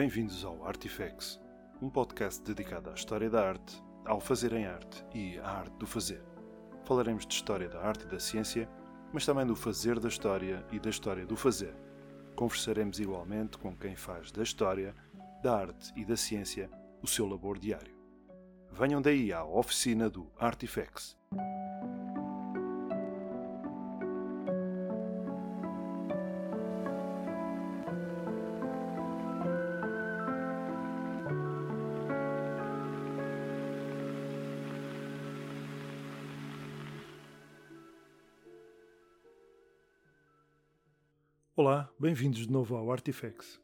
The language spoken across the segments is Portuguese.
Bem-vindos ao Artifacts, um podcast dedicado à história da arte, ao fazer em arte e à arte do fazer. Falaremos de história da arte e da ciência, mas também do fazer da história e da história do fazer. Conversaremos igualmente com quem faz da história, da arte e da ciência o seu labor diário. Venham daí à oficina do Artifacts. Bem-vindos de novo ao Artifacts.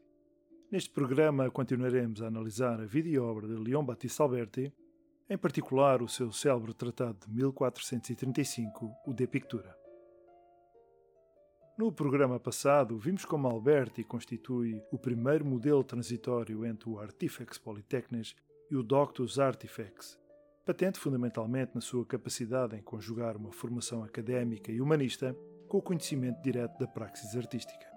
Neste programa continuaremos a analisar a vida e obra de Leon Battista Alberti, em particular o seu célebre tratado de 1435, o De Pictura. No programa passado, vimos como Alberti constitui o primeiro modelo transitório entre o Artifex Polytechnes e o Doctus Artifex, patente fundamentalmente na sua capacidade em conjugar uma formação académica e humanista com o conhecimento direto da praxis artística.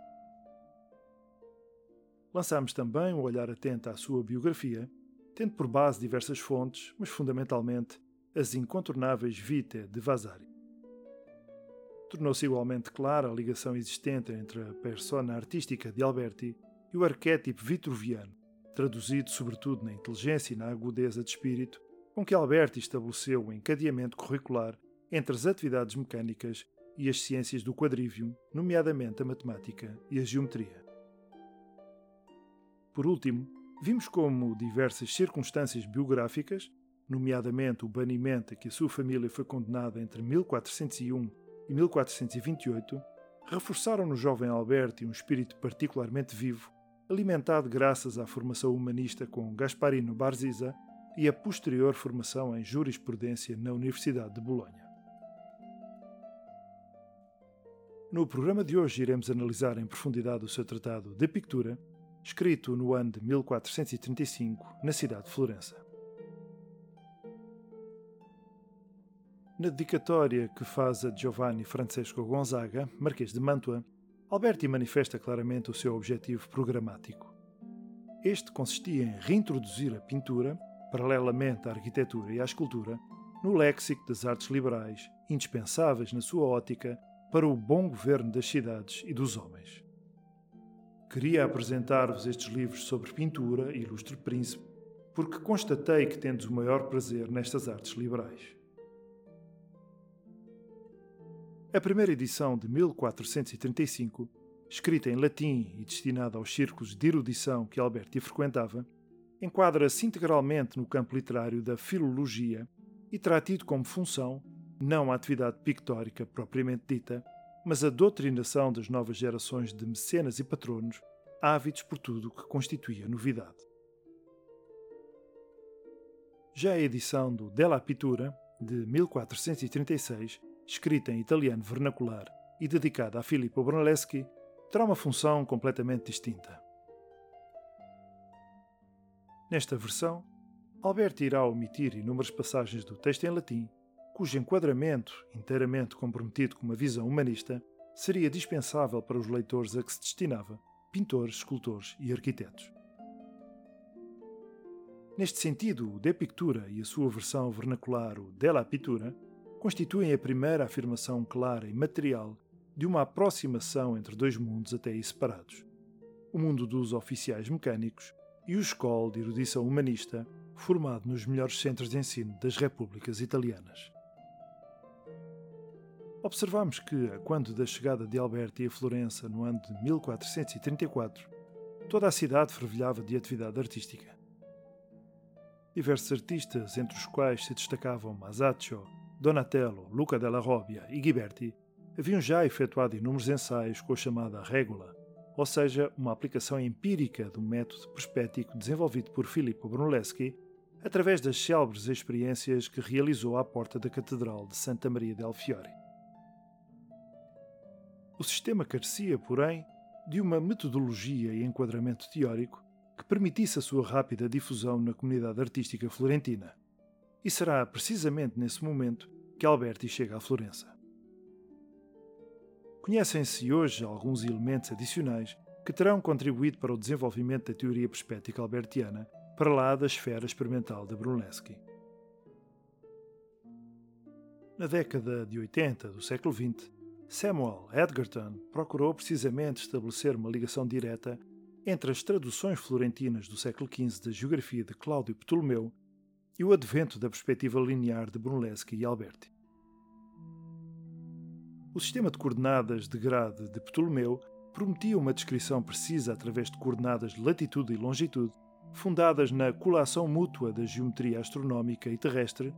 Lançámos também um olhar atento à sua biografia, tendo por base diversas fontes, mas fundamentalmente as incontornáveis Vitae de Vasari. Tornou-se igualmente clara a ligação existente entre a persona artística de Alberti e o arquétipo vitruviano, traduzido sobretudo na inteligência e na agudeza de espírito com que Alberti estabeleceu o encadeamento curricular entre as atividades mecânicas e as ciências do quadrivium, nomeadamente a matemática e a geometria. Por último, vimos como diversas circunstâncias biográficas, nomeadamente o banimento a que a sua família foi condenada entre 1401 e 1428, reforçaram no jovem Alberti um espírito particularmente vivo, alimentado graças à formação humanista com Gasparino Barzisa e a posterior formação em jurisprudência na Universidade de Bolonha. No programa de hoje iremos analisar em profundidade o seu tratado de Pictura, escrito no ano de 1435, na cidade de Florença. Na dedicatória que faz a Giovanni Francesco Gonzaga, Marquês de Mantua, Alberti manifesta claramente o seu objetivo programático. Este consistia em reintroduzir a pintura, paralelamente à arquitetura e à escultura, no léxico das artes liberais, indispensáveis na sua ótica para o bom governo das cidades e dos homens. Queria apresentar-vos estes livros sobre pintura ilustre príncipe, porque constatei que tendes o maior prazer nestas artes liberais. A primeira edição de 1435, escrita em latim e destinada aos círculos de erudição que Alberti frequentava, enquadra-se integralmente no campo literário da filologia e terá tido como função não a atividade pictórica propriamente dita, mas a doutrinação das novas gerações de mecenas e patronos, ávidos por tudo o que constituía novidade. Já a edição do Della Pittura, de 1436, escrita em italiano vernacular e dedicada a Filippo Brunelleschi, terá uma função completamente distinta. Nesta versão, Alberto irá omitir inúmeras passagens do texto em latim cujo enquadramento, inteiramente comprometido com uma visão humanista, seria dispensável para os leitores a que se destinava, pintores, escultores e arquitetos. Neste sentido, o De Pictura e a sua versão vernacular, o Della Pittura, constituem a primeira afirmação clara e material de uma aproximação entre dois mundos até aí separados: o mundo dos oficiais mecânicos e o escola de erudição humanista, formado nos melhores centros de ensino das repúblicas italianas. Observamos que, quando da chegada de Alberti a Florença no ano de 1434, toda a cidade fervilhava de atividade artística. Diversos artistas, entre os quais se destacavam Masaccio, Donatello, Luca della Robbia e Ghiberti, haviam já efetuado inúmeros ensaios com a chamada régula, ou seja, uma aplicação empírica do método perspético desenvolvido por Filippo Brunelleschi através das célebres experiências que realizou à porta da Catedral de Santa Maria del Fiore. O sistema carecia, porém, de uma metodologia e enquadramento teórico que permitisse a sua rápida difusão na comunidade artística florentina. E será precisamente nesse momento que Alberti chega a Florença. Conhecem-se hoje alguns elementos adicionais que terão contribuído para o desenvolvimento da teoria perspética albertiana para lá da esfera experimental de Brunelleschi. Na década de 80 do século XX, Samuel Edgerton procurou precisamente estabelecer uma ligação direta entre as traduções florentinas do século XV da geografia de Cláudio Ptolomeu e o advento da perspectiva linear de Brunelleschi e Alberti. O sistema de coordenadas de grade de Ptolomeu prometia uma descrição precisa através de coordenadas de latitude e longitude, fundadas na colação mútua da geometria astronómica e terrestre,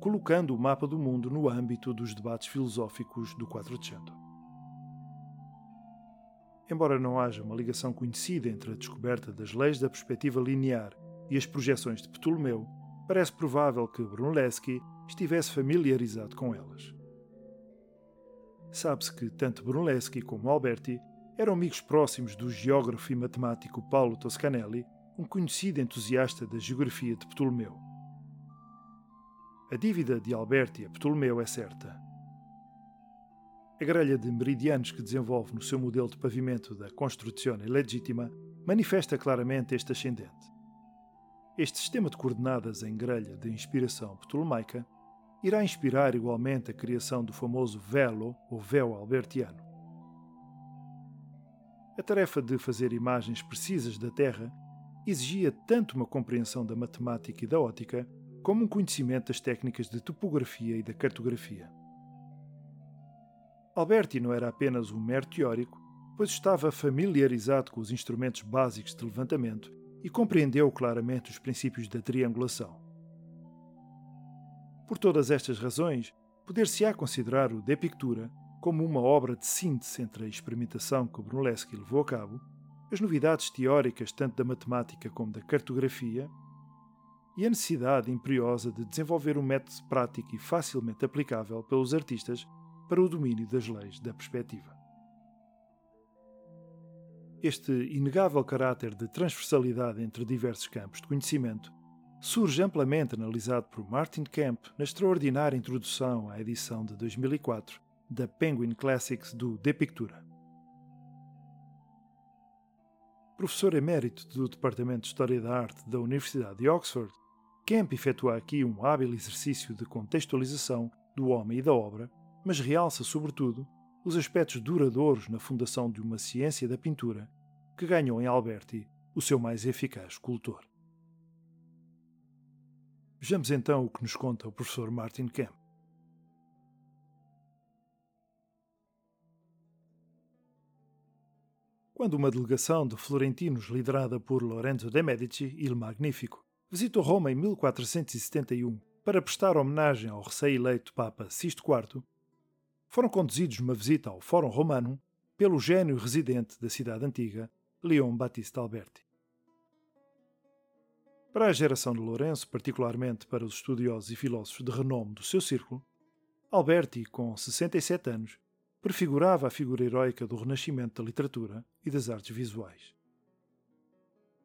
colocando o mapa do mundo no âmbito dos debates filosóficos do Quatrocento. Embora não haja uma ligação conhecida entre a descoberta das leis da perspectiva linear e as projeções de Ptolomeu, parece provável que Brunelleschi estivesse familiarizado com elas. Sabe-se que tanto Brunelleschi como Alberti eram amigos próximos do geógrafo e matemático Paulo Toscanelli, um conhecido entusiasta da geografia de Ptolomeu. A dívida de Alberti a Ptolomeu é certa. A grelha de meridianos que desenvolve no seu modelo de pavimento da Construzione Legítima manifesta claramente este ascendente. Este sistema de coordenadas em grelha de inspiração ptolomaica irá inspirar igualmente a criação do famoso velo ou véu albertiano. A tarefa de fazer imagens precisas da Terra exigia tanto uma compreensão da matemática e da ótica, como um conhecimento das técnicas de topografia e da cartografia. Alberti não era apenas um mero teórico, pois estava familiarizado com os instrumentos básicos de levantamento e compreendeu claramente os princípios da triangulação. Por todas estas razões, poder-se-á considerar o De Pictura como uma obra de síntese entre a experimentação que Brunelleschi levou a cabo, as novidades teóricas tanto da matemática como da cartografia e a necessidade imperiosa de desenvolver um método prático e facilmente aplicável pelos artistas para o domínio das leis da perspectiva. Este inegável caráter de transversalidade entre diversos campos de conhecimento surge amplamente analisado por Martin Kemp na extraordinária introdução à edição de 2004 da Penguin Classics do De Pictura. Professor emérito do Departamento de História da Arte da Universidade de Oxford, Kemp efetua aqui um hábil exercício de contextualização do homem e da obra, mas realça, sobretudo, os aspectos duradouros na fundação de uma ciência da pintura que ganhou em Alberti o seu mais eficaz cultor. Vejamos então o que nos conta o professor Martin Kemp. Quando uma delegação de florentinos liderada por Lorenzo de Medici, Il Magnifico, visitou Roma em 1471 para prestar homenagem ao recém-eleito Papa Sisto IV, foram conduzidos numa visita ao Fórum Romano pelo gênio residente da cidade antiga, Leon Battista Alberti. Para a geração de Lourenço, particularmente para os estudiosos e filósofos de renome do seu círculo, Alberti, com 67 anos, prefigurava a figura heroica do renascimento da literatura e das artes visuais.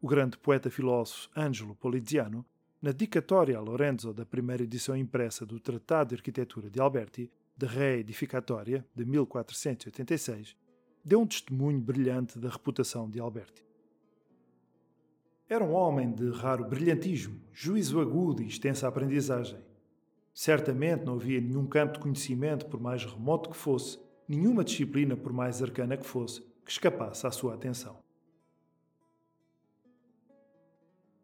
O grande poeta-filósofo Angelo Poliziano, na dicatória a Lorenzo da primeira edição impressa do Tratado de Arquitetura de Alberti, de Re Edificatoria, de 1486, deu um testemunho brilhante da reputação de Alberti. Era um homem de raro brilhantismo, juízo agudo e extensa aprendizagem. Certamente não havia nenhum campo de conhecimento, por mais remoto que fosse, nenhuma disciplina, por mais arcana que fosse, que escapasse à sua atenção.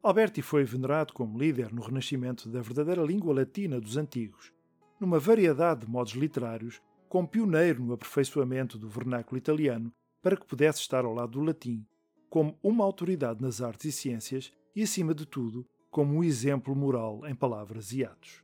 Alberti foi venerado como líder no renascimento da verdadeira língua latina dos antigos, numa variedade de modos literários, como pioneiro no aperfeiçoamento do vernáculo italiano para que pudesse estar ao lado do latim como uma autoridade nas artes e ciências e, acima de tudo, como um exemplo moral em palavras e atos.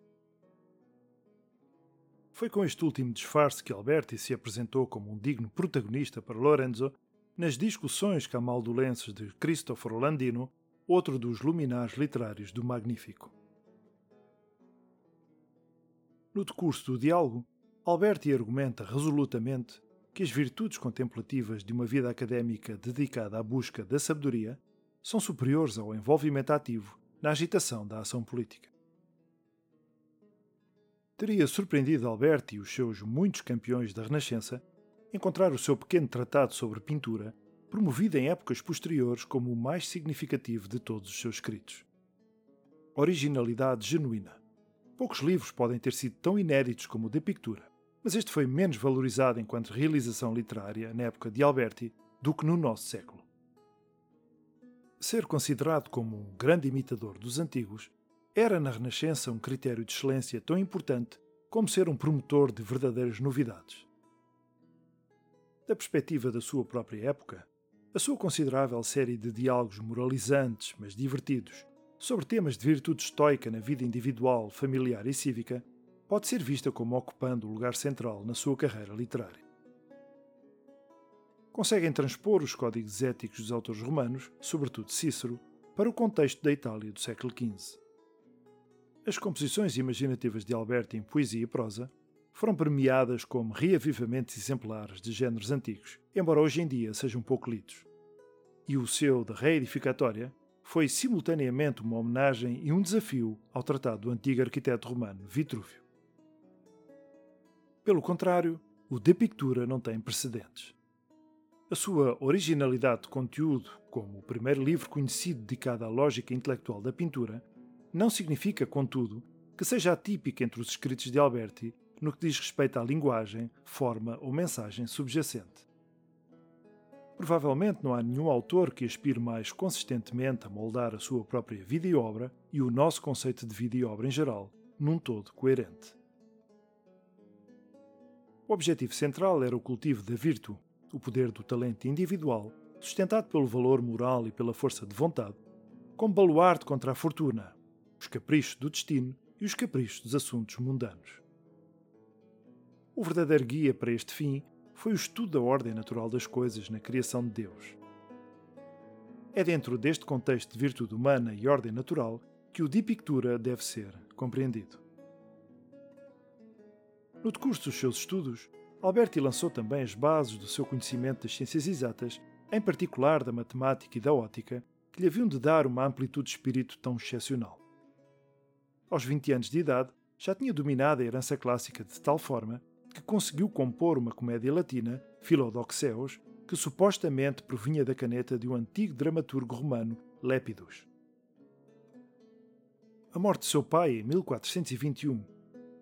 Foi com este último disfarce que Alberti se apresentou como um digno protagonista para Lorenzo nas discussões camaldulenses de Cristoforo Landino, outro dos luminares literários do Magnífico. No decurso do diálogo, Alberti argumenta resolutamente que as virtudes contemplativas de uma vida académica dedicada à busca da sabedoria são superiores ao envolvimento ativo na agitação da ação política. Teria surpreendido Alberti e os seus muitos campeões da Renascença encontrar o seu pequeno tratado sobre pintura promovido em épocas posteriores como o mais significativo de todos os seus escritos. Originalidade genuína. Poucos livros podem ter sido tão inéditos como o de Pictura, mas este foi menos valorizado enquanto realização literária na época de Alberti do que no nosso século. Ser considerado como um grande imitador dos antigos era na Renascença um critério de excelência tão importante como ser um promotor de verdadeiras novidades. Da perspectiva da sua própria época, a sua considerável série de diálogos moralizantes, mas divertidos, sobre temas de virtude estoica na vida individual, familiar e cívica, pode ser vista como ocupando o lugar central na sua carreira literária. Conseguem transpor os códigos éticos dos autores romanos, sobretudo Cícero, para o contexto da Itália do século XV. As composições imaginativas de Alberti em poesia e prosa foram premiadas como reavivamentos exemplares de géneros antigos, embora hoje em dia sejam pouco lidos. E o seu de Reedificatória foi simultaneamente uma homenagem e um desafio ao tratado do antigo arquiteto romano Vitrúvio. Pelo contrário, o De Pictura não tem precedentes. A sua originalidade de conteúdo, como o primeiro livro conhecido dedicado à lógica intelectual da pintura, não significa, contudo, que seja atípica entre os escritos de Alberti no que diz respeito à linguagem, forma ou mensagem subjacente. Provavelmente não há nenhum autor que aspire mais consistentemente a moldar a sua própria vida e obra e o nosso conceito de vida e obra em geral, num todo coerente. O objetivo central era o cultivo da virtude, o poder do talento individual, sustentado pelo valor moral e pela força de vontade, como baluarte contra a fortuna, os caprichos do destino e os caprichos dos assuntos mundanos. O verdadeiro guia para este fim foi o estudo da ordem natural das coisas na criação de Deus. É dentro deste contexto de virtude humana e ordem natural que o de Pictura deve ser compreendido. No decurso dos seus estudos, Alberti lançou também as bases do seu conhecimento das ciências exatas, em particular da matemática e da ótica, que lhe haviam de dar uma amplitude de espírito tão excepcional. Aos 20 anos de idade, já tinha dominado a herança clássica de tal forma que conseguiu compor uma comédia latina, Philodoxeus, que supostamente provinha da caneta de um antigo dramaturgo romano, Lépidus. A morte de seu pai em 1421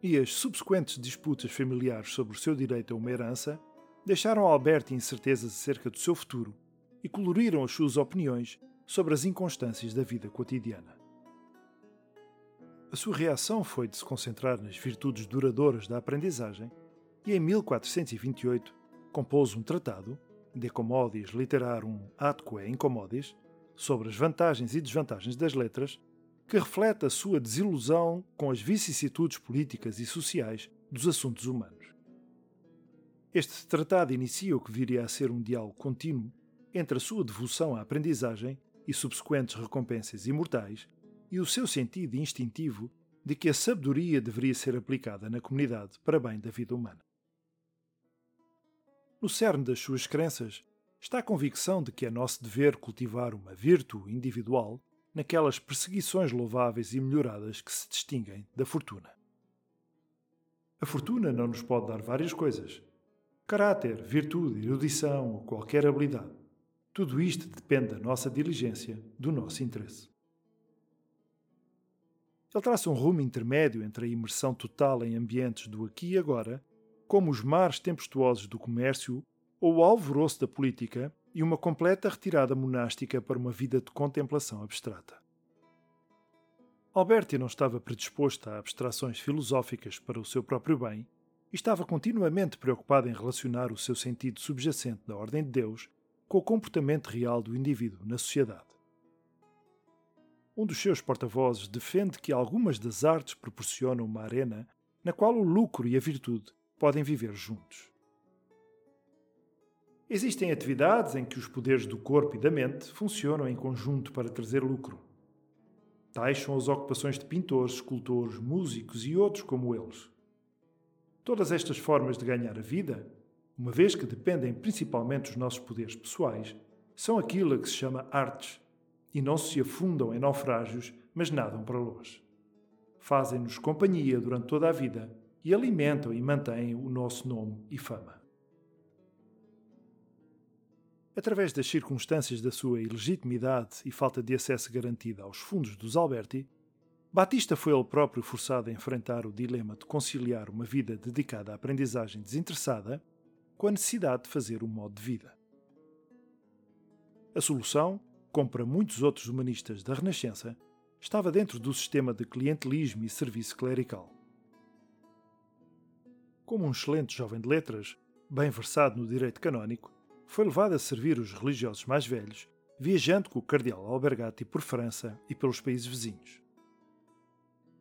e as subsequentes disputas familiares sobre o seu direito a uma herança deixaram Alberto incertezas acerca do seu futuro e coloriram as suas opiniões sobre as inconstâncias da vida cotidiana. A sua reação foi de se concentrar nas virtudes duradouras da aprendizagem e em 1428 compôs um tratado, De Commodis Literarum Atque Incommodis, sobre as vantagens e desvantagens das letras, que reflete a sua desilusão com as vicissitudes políticas e sociais dos assuntos humanos. Este tratado inicia o que viria a ser um diálogo contínuo entre a sua devoção à aprendizagem e subsequentes recompensas imortais e o seu sentido instintivo de que a sabedoria deveria ser aplicada na comunidade para bem da vida humana. No cerne das suas crenças está a convicção de que é nosso dever cultivar uma virtude individual naquelas perseguições louváveis e melhoradas que se distinguem da fortuna. A fortuna não nos pode dar várias coisas: caráter, virtude, erudição ou qualquer habilidade. Tudo isto depende da nossa diligência, do nosso interesse. Ele traça um rumo intermédio entre a imersão total em ambientes do aqui e agora, como os mares tempestuosos do comércio ou o alvoroço da política, e uma completa retirada monástica para uma vida de contemplação abstrata. Alberti não estava predisposto a abstrações filosóficas para o seu próprio bem e estava continuamente preocupado em relacionar o seu sentido subjacente da ordem de Deus com o comportamento real do indivíduo na sociedade. Um dos seus porta-vozes defende que algumas das artes proporcionam uma arena na qual o lucro e a virtude podem viver juntos. Existem atividades em que os poderes do corpo e da mente funcionam em conjunto para trazer lucro. Tais são as ocupações de pintores, escultores, músicos e outros como eles. Todas estas formas de ganhar a vida, uma vez que dependem principalmente dos nossos poderes pessoais, são aquilo a que se chama artes e não se afundam em naufrágios, mas nadam para longe. Fazem-nos companhia durante toda a vida e alimentam e mantêm o nosso nome e fama. Através das circunstâncias da sua ilegitimidade e falta de acesso garantido aos fundos dos Alberti, Batista foi ele próprio forçado a enfrentar o dilema de conciliar uma vida dedicada à aprendizagem desinteressada com a necessidade de fazer um modo de vida. A solução, como para muitos outros humanistas da Renascença, estava dentro do sistema de clientelismo e serviço clerical. Como um excelente jovem de letras, bem versado no direito canónico, foi levado a servir os religiosos mais velhos, viajando com o cardeal Albergati por França e pelos países vizinhos.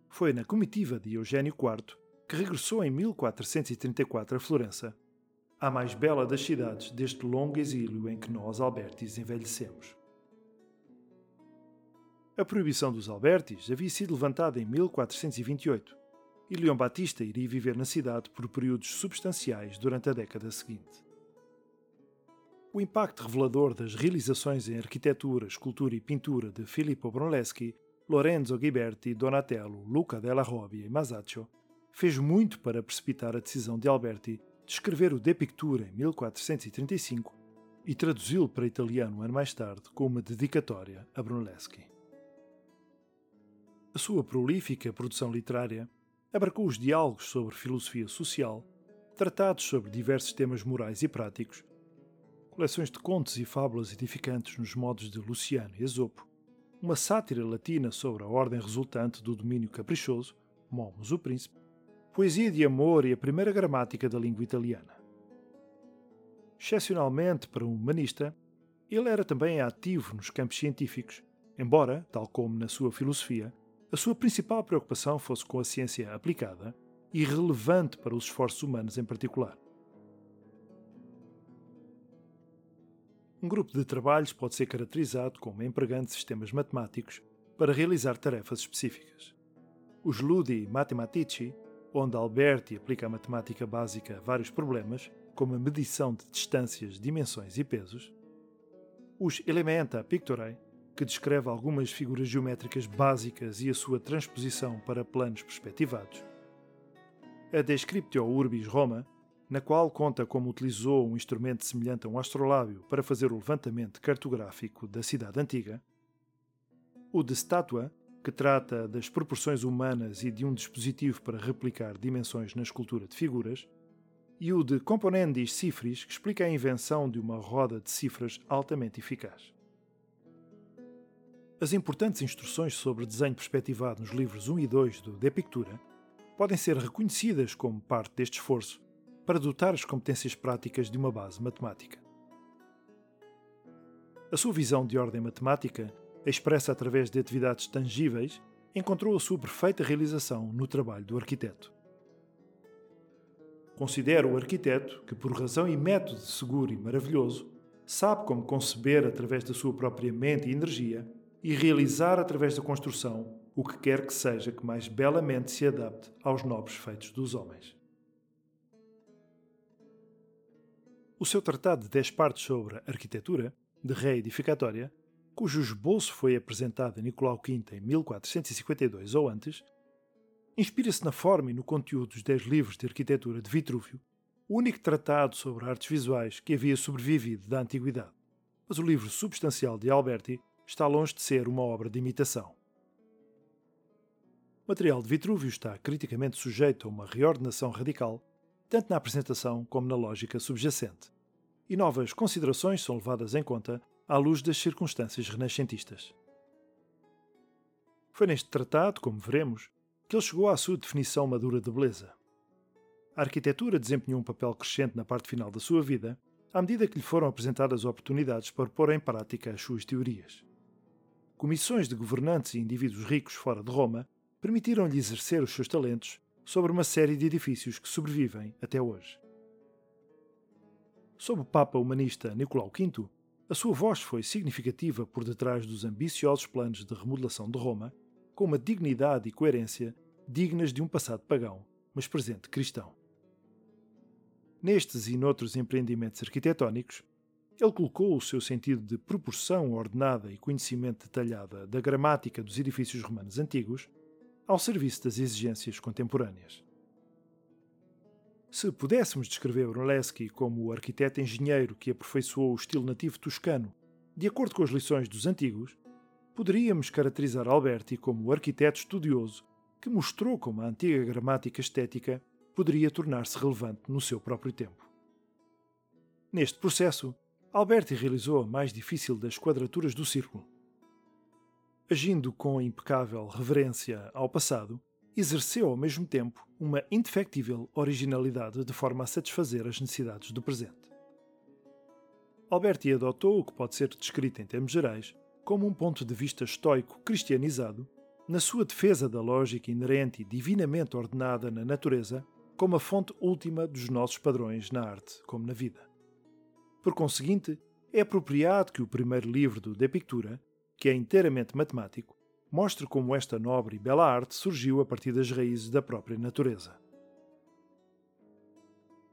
Foi na comitiva de Eugênio IV que regressou em 1434 a Florença, a mais bela das cidades deste longo exílio em que nós, Albertis, envelhecemos. A proibição dos Albertis havia sido levantada em 1428 e Leão Batista iria viver na cidade por períodos substanciais durante a década seguinte. O impacto revelador das realizações em arquitetura, escultura e pintura de Filippo Brunelleschi Lorenzo Ghiberti, Donatello, Luca della Robbia e Masaccio, fez muito para precipitar a decisão de Alberti de escrever o De Pictura em 1435 e traduzi-lo para italiano um ano mais tarde com uma dedicatória a Brunelleschi. A sua prolífica produção literária abarcou os diálogos sobre filosofia social, tratados sobre diversos temas morais e práticos, coleções de contos e fábulas edificantes nos modos de Luciano e Esopo, uma sátira latina sobre a ordem resultante do domínio caprichoso, Momus o Príncipe, poesia de amor e a primeira gramática da língua italiana. Excepcionalmente para um humanista, ele era também ativo nos campos científicos, embora, tal como na sua filosofia, a sua principal preocupação fosse com a ciência aplicada e relevante para os esforços humanos em particular. Um grupo de trabalhos pode ser caracterizado como empregando sistemas matemáticos para realizar tarefas específicas. Os Ludi Mathematici, onde Alberti aplica a matemática básica a vários problemas, como a medição de distâncias, dimensões e pesos. Os Elementa Pictorae, que descreve algumas figuras geométricas básicas e a sua transposição para planos perspectivados. A Descriptio Urbis Roma, na qual conta como utilizou um instrumento semelhante a um astrolábio para fazer o levantamento cartográfico da cidade antiga, o de Státua, que trata das proporções humanas e de um dispositivo para replicar dimensões na escultura de figuras, e o de Componendis Cifris, que explica a invenção de uma roda de cifras altamente eficaz. As importantes instruções sobre desenho perspectivado nos livros 1 e 2 do De Pictura podem ser reconhecidas como parte deste esforço para dotar as competências práticas de uma base matemática. A sua visão de ordem matemática, expressa através de atividades tangíveis, encontrou a sua perfeita realização no trabalho do arquiteto. Considero o arquiteto que, por razão e método seguro e maravilhoso, sabe como conceber através da sua própria mente e energia e realizar através da construção o que quer que seja que mais belamente se adapte aos nobres feitos dos homens. O seu tratado de 10 partes sobre arquitetura, de reedificatória, cujo esboço foi apresentado a Nicolau V em 1452 ou antes, inspira-se na forma e no conteúdo dos 10 livros de arquitetura de Vitrúvio, o único tratado sobre artes visuais que havia sobrevivido da antiguidade. Mas o livro substancial de Alberti está longe de ser uma obra de imitação. O material de Vitrúvio está criticamente sujeito a uma reordenação radical tanto na apresentação como na lógica subjacente. E novas considerações são levadas em conta à luz das circunstâncias renascentistas. Foi neste tratado, como veremos, que ele chegou à sua definição madura de beleza. A arquitetura desempenhou um papel crescente na parte final da sua vida, à medida que lhe foram apresentadas oportunidades para pôr em prática as suas teorias. Comissões de governantes e indivíduos ricos fora de Roma permitiram-lhe exercer os seus talentos sobre uma série de edifícios que sobrevivem até hoje. Sob o Papa humanista Nicolau V, a sua voz foi significativa por detrás dos ambiciosos planos de remodelação de Roma, com uma dignidade e coerência dignas de um passado pagão, mas presente cristão. Nestes e noutros empreendimentos arquitetónicos, ele colocou o seu sentido de proporção ordenada e conhecimento detalhada da gramática dos edifícios romanos antigos ao serviço das exigências contemporâneas. Se pudéssemos descrever Brunelleschi como o arquiteto engenheiro que aperfeiçoou o estilo nativo toscano, de acordo com as lições dos antigos, poderíamos caracterizar Alberti como o arquiteto estudioso que mostrou como a antiga gramática estética poderia tornar-se relevante no seu próprio tempo. Neste processo, Alberti realizou a mais difícil das quadraturas do círculo. Agindo com impecável reverência ao passado, exerceu ao mesmo tempo uma indefectível originalidade de forma a satisfazer as necessidades do presente. Alberti adotou o que pode ser descrito em termos gerais como um ponto de vista estoico cristianizado na sua defesa da lógica inerente e divinamente ordenada na natureza como a fonte última dos nossos padrões na arte como na vida. Por conseguinte, é apropriado que o primeiro livro do De Pictura, que é inteiramente matemático, mostre como esta nobre e bela arte surgiu a partir das raízes da própria natureza.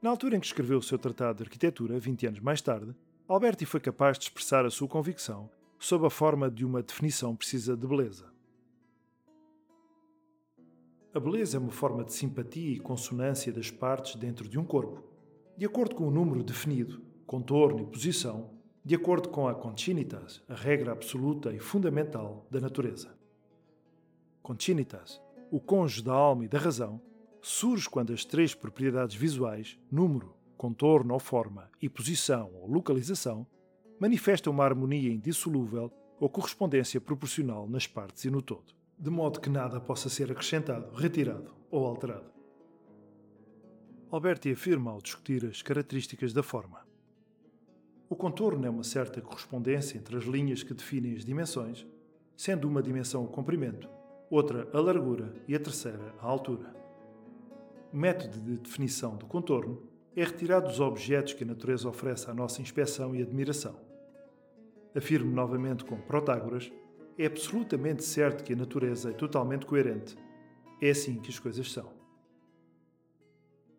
Na altura em que escreveu o seu tratado de arquitetura, 20 anos mais tarde, Alberti foi capaz de expressar a sua convicção sob a forma de uma definição precisa de beleza. A beleza é uma forma de simpatia e consonância das partes dentro de um corpo, de acordo com o número definido, contorno e posição, de acordo com a concinitas, a regra absoluta e fundamental da natureza. Concinitas, o cônjuge da alma e da razão, surge quando as três propriedades visuais, número, contorno ou forma e posição ou localização, manifestam uma harmonia indissolúvel ou correspondência proporcional nas partes e no todo de modo que nada possa ser acrescentado, retirado ou alterado. Alberti afirma ao discutir as características da forma. O contorno é uma certa correspondência entre as linhas que definem as dimensões, sendo uma dimensão o comprimento, outra a largura e a terceira a altura. O método de definição do contorno é retirado dos objetos que a natureza oferece à nossa inspeção e admiração. Afirmo novamente com Protágoras é absolutamente certo que a natureza é totalmente coerente. É assim que as coisas são.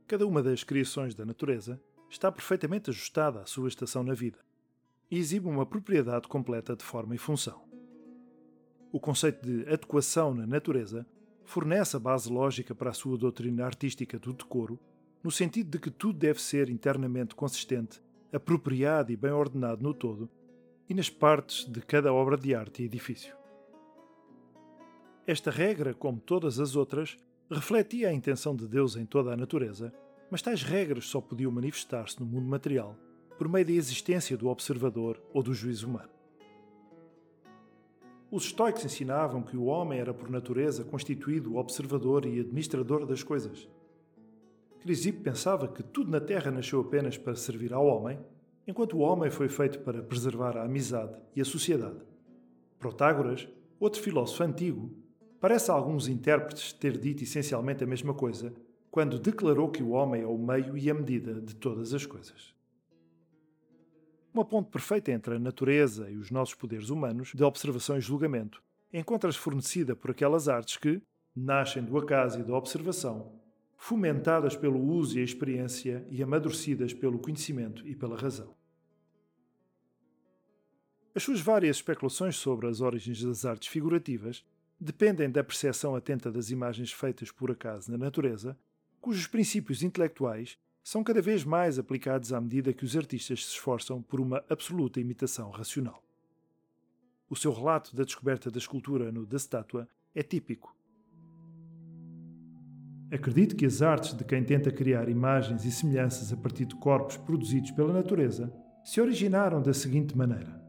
Cada uma das criações da natureza está perfeitamente ajustada à sua estação na vida e exibe uma propriedade completa de forma e função. O conceito de adequação na natureza fornece a base lógica para a sua doutrina artística do decoro, no sentido de que tudo deve ser internamente consistente, apropriado e bem ordenado no todo, e nas partes de cada obra de arte e edifício. Esta regra, como todas as outras, refletia a intenção de Deus em toda a natureza, mas tais regras só podiam manifestar-se no mundo material por meio da existência do observador ou do juízo humano. Os estoicos ensinavam que o homem era por natureza constituído observador e administrador das coisas. Crisipo pensava que tudo na Terra nasceu apenas para servir ao homem enquanto o homem foi feito para preservar a amizade e a sociedade. Protágoras, outro filósofo antigo, parece a alguns intérpretes ter dito essencialmente a mesma coisa quando declarou que o homem é o meio e a medida de todas as coisas. Uma ponte perfeita entre a natureza e os nossos poderes humanos de observação e julgamento encontra-se fornecida por aquelas artes que nascem do acaso e da observação fomentadas pelo uso e a experiência e amadurecidas pelo conhecimento e pela razão. As suas várias especulações sobre as origens das artes figurativas dependem da percepção atenta das imagens feitas por acaso na natureza, cujos princípios intelectuais são cada vez mais aplicados à medida que os artistas se esforçam por uma absoluta imitação racional. O seu relato da descoberta da escultura no da estátua é típico Acredito que as artes de quem tenta criar imagens e semelhanças a partir de corpos produzidos pela natureza se originaram da seguinte maneira.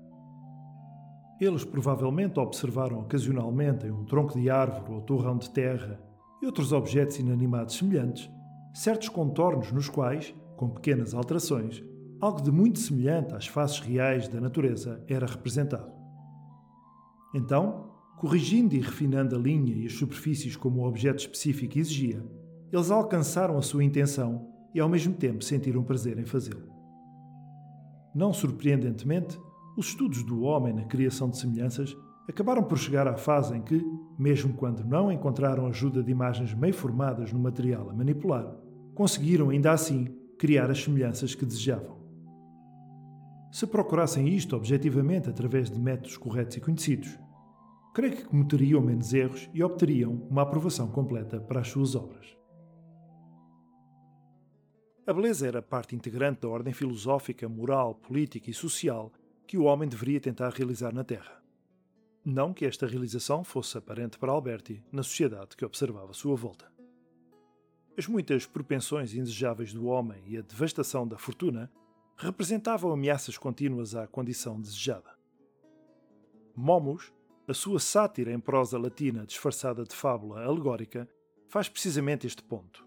Eles provavelmente observaram ocasionalmente em um tronco de árvore ou torrão de terra e outros objetos inanimados semelhantes certos contornos nos quais, com pequenas alterações, algo de muito semelhante às faces reais da natureza era representado. Então, Corrigindo e refinando a linha e as superfícies como o objeto específico exigia, eles alcançaram a sua intenção e ao mesmo tempo sentiram prazer em fazê-lo. Não surpreendentemente, os estudos do homem na criação de semelhanças acabaram por chegar à fase em que, mesmo quando não encontraram ajuda de imagens meio formadas no material a manipular, conseguiram ainda assim criar as semelhanças que desejavam. Se procurassem isto objetivamente através de métodos corretos e conhecidos, creio que cometeriam menos erros e obteriam uma aprovação completa para as suas obras. A beleza era parte integrante da ordem filosófica, moral, política e social que o homem deveria tentar realizar na Terra. Não que esta realização fosse aparente para Alberti na sociedade que observava à sua volta. As muitas propensões indesejáveis do homem e a devastação da fortuna representavam ameaças contínuas à condição desejada. Momus, a sua sátira em prosa latina disfarçada de fábula alegórica, faz precisamente este ponto.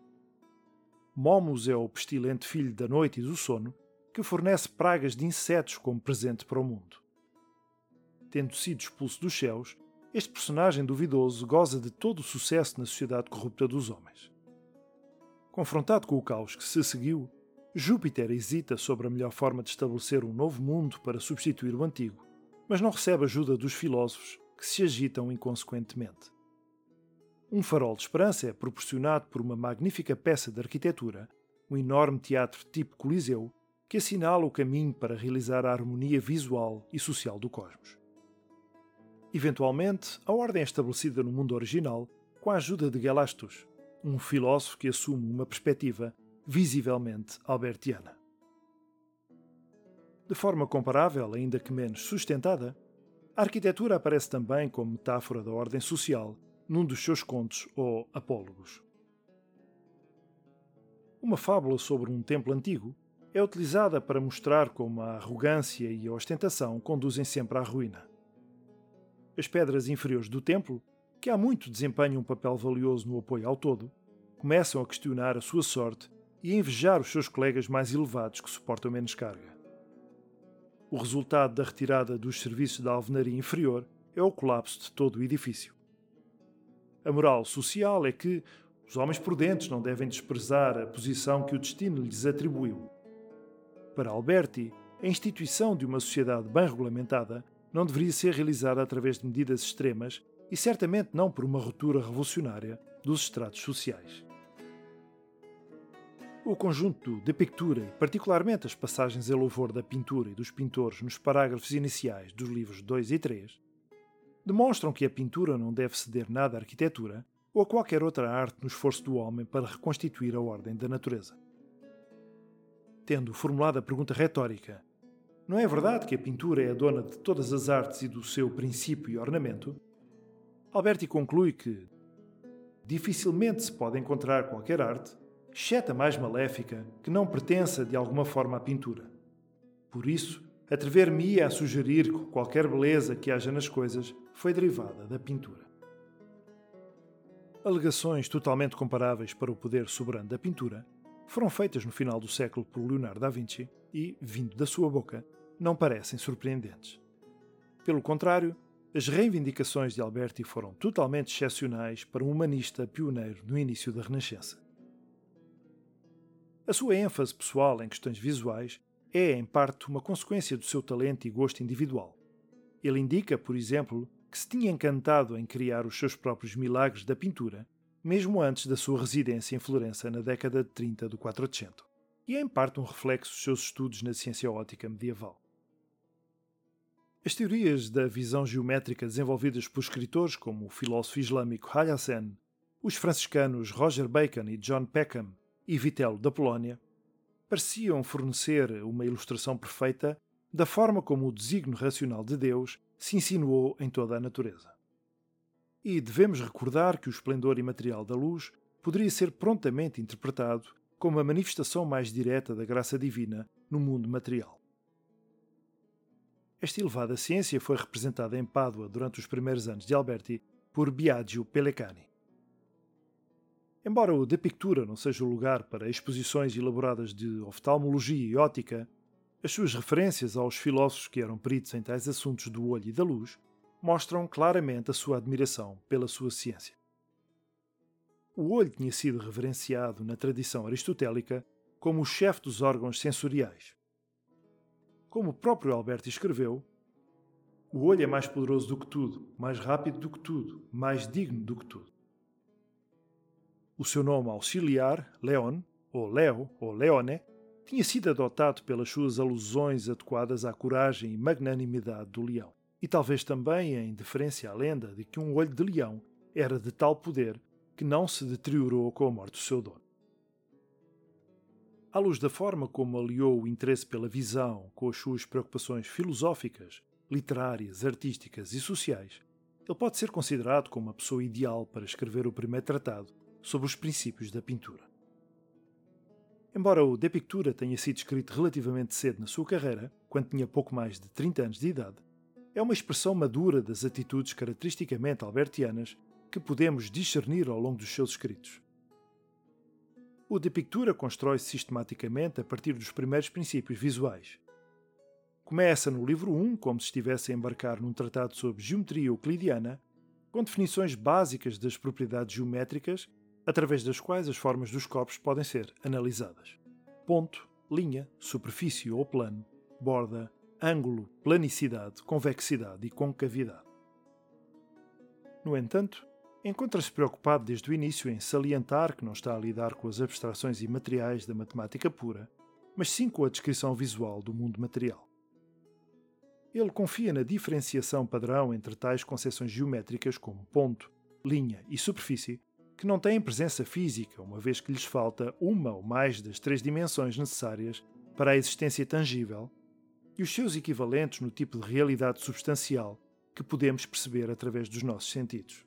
Momus é o pestilente filho da noite e do sono que fornece pragas de insetos como presente para o mundo. Tendo sido expulso dos céus, este personagem duvidoso goza de todo o sucesso na sociedade corrupta dos homens. Confrontado com o caos que se seguiu, Júpiter hesita sobre a melhor forma de estabelecer um novo mundo para substituir o antigo, mas não recebe ajuda dos filósofos que se agitam inconsequentemente. Um farol de esperança é proporcionado por uma magnífica peça de arquitetura, um enorme teatro tipo Coliseu, que assinala o caminho para realizar a harmonia visual e social do cosmos. Eventualmente, a ordem é estabelecida no mundo original com a ajuda de Galastus, um filósofo que assume uma perspectiva visivelmente albertiana. De forma comparável, ainda que menos sustentada, a arquitetura aparece também como metáfora da ordem social num dos seus contos ou apólogos. Uma fábula sobre um templo antigo é utilizada para mostrar como a arrogância e a ostentação conduzem sempre à ruína. As pedras inferiores do templo, que há muito desempenham um papel valioso no apoio ao todo, começam a questionar a sua sorte e a invejar os seus colegas mais elevados que suportam menos carga. O resultado da retirada dos serviços da alvenaria inferior é o colapso de todo o edifício. A moral social é que os homens prudentes não devem desprezar a posição que o destino lhes atribuiu. Para Alberti, a instituição de uma sociedade bem regulamentada não deveria ser realizada através de medidas extremas e certamente não por uma ruptura revolucionária dos estratos sociais. O conjunto de Pictura, e particularmente as passagens em louvor da pintura e dos pintores nos parágrafos iniciais dos livros 2 e 3, demonstram que a pintura não deve ceder nada à arquitetura ou a qualquer outra arte no esforço do homem para reconstituir a ordem da natureza. Tendo formulado a pergunta retórica: não é verdade que a pintura é a dona de todas as artes e do seu princípio e ornamento? Alberti conclui que dificilmente se pode encontrar qualquer arte exceto a mais maléfica, que não pertença de alguma forma à pintura. Por isso, atrever-me-ia a sugerir que qualquer beleza que haja nas coisas foi derivada da pintura. Alegações totalmente comparáveis para o poder soberano da pintura foram feitas no final do século por Leonardo da Vinci e, vindo da sua boca, não parecem surpreendentes. Pelo contrário, as reivindicações de Alberti foram totalmente excepcionais para um humanista pioneiro no início da Renascença. A sua ênfase pessoal em questões visuais é, em parte, uma consequência do seu talento e gosto individual. Ele indica, por exemplo, que se tinha encantado em criar os seus próprios milagres da pintura, mesmo antes da sua residência em Florença na década de 30 do 400, e é, em parte, um reflexo dos seus estudos na ciência ótica medieval. As teorias da visão geométrica desenvolvidas por escritores como o filósofo islâmico Hayasen, os franciscanos Roger Bacon e John Peckham e Vitello da Polónia, pareciam fornecer uma ilustração perfeita da forma como o desígnio racional de Deus se insinuou em toda a natureza. E devemos recordar que o esplendor imaterial da luz poderia ser prontamente interpretado como a manifestação mais direta da graça divina no mundo material. Esta elevada ciência foi representada em Pádua durante os primeiros anos de Alberti por Biagio Pellecani. Embora o De Pictura não seja o lugar para exposições elaboradas de oftalmologia e ótica, as suas referências aos filósofos que eram peritos em tais assuntos do olho e da luz mostram claramente a sua admiração pela sua ciência. O olho tinha sido reverenciado na tradição aristotélica como o chefe dos órgãos sensoriais. Como o próprio Alberto escreveu, o olho é mais poderoso do que tudo, mais rápido do que tudo, mais digno do que tudo. O seu nome auxiliar, Leon, ou Leo, ou Leone, tinha sido adotado pelas suas alusões adequadas à coragem e magnanimidade do leão, e talvez também em deferência à lenda de que um olho de leão era de tal poder que não se deteriorou com a morte do seu dono. À luz da forma como aliou o interesse pela visão com as suas preocupações filosóficas, literárias, artísticas e sociais, ele pode ser considerado como a pessoa ideal para escrever o primeiro tratado sobre os princípios da pintura. Embora o De Pictura tenha sido escrito relativamente cedo na sua carreira, quando tinha pouco mais de 30 anos de idade, é uma expressão madura das atitudes caracteristicamente albertianas que podemos discernir ao longo dos seus escritos. O De Pictura constrói-se sistematicamente a partir dos primeiros princípios visuais. Começa no livro 1 como se estivesse a embarcar num tratado sobre geometria euclidiana, com definições básicas das propriedades geométricas através das quais as formas dos corpos podem ser analisadas. Ponto, linha, superfície ou plano, borda, ângulo, planicidade, convexidade e concavidade. No entanto, encontra-se preocupado desde o início em salientar que não está a lidar com as abstrações imateriais da matemática pura, mas sim com a descrição visual do mundo material. Ele confia na diferenciação padrão entre tais concepções geométricas como ponto, linha e superfície, que não têm presença física, uma vez que lhes falta uma ou mais das três dimensões necessárias para a existência tangível, e os seus equivalentes no tipo de realidade substancial que podemos perceber através dos nossos sentidos.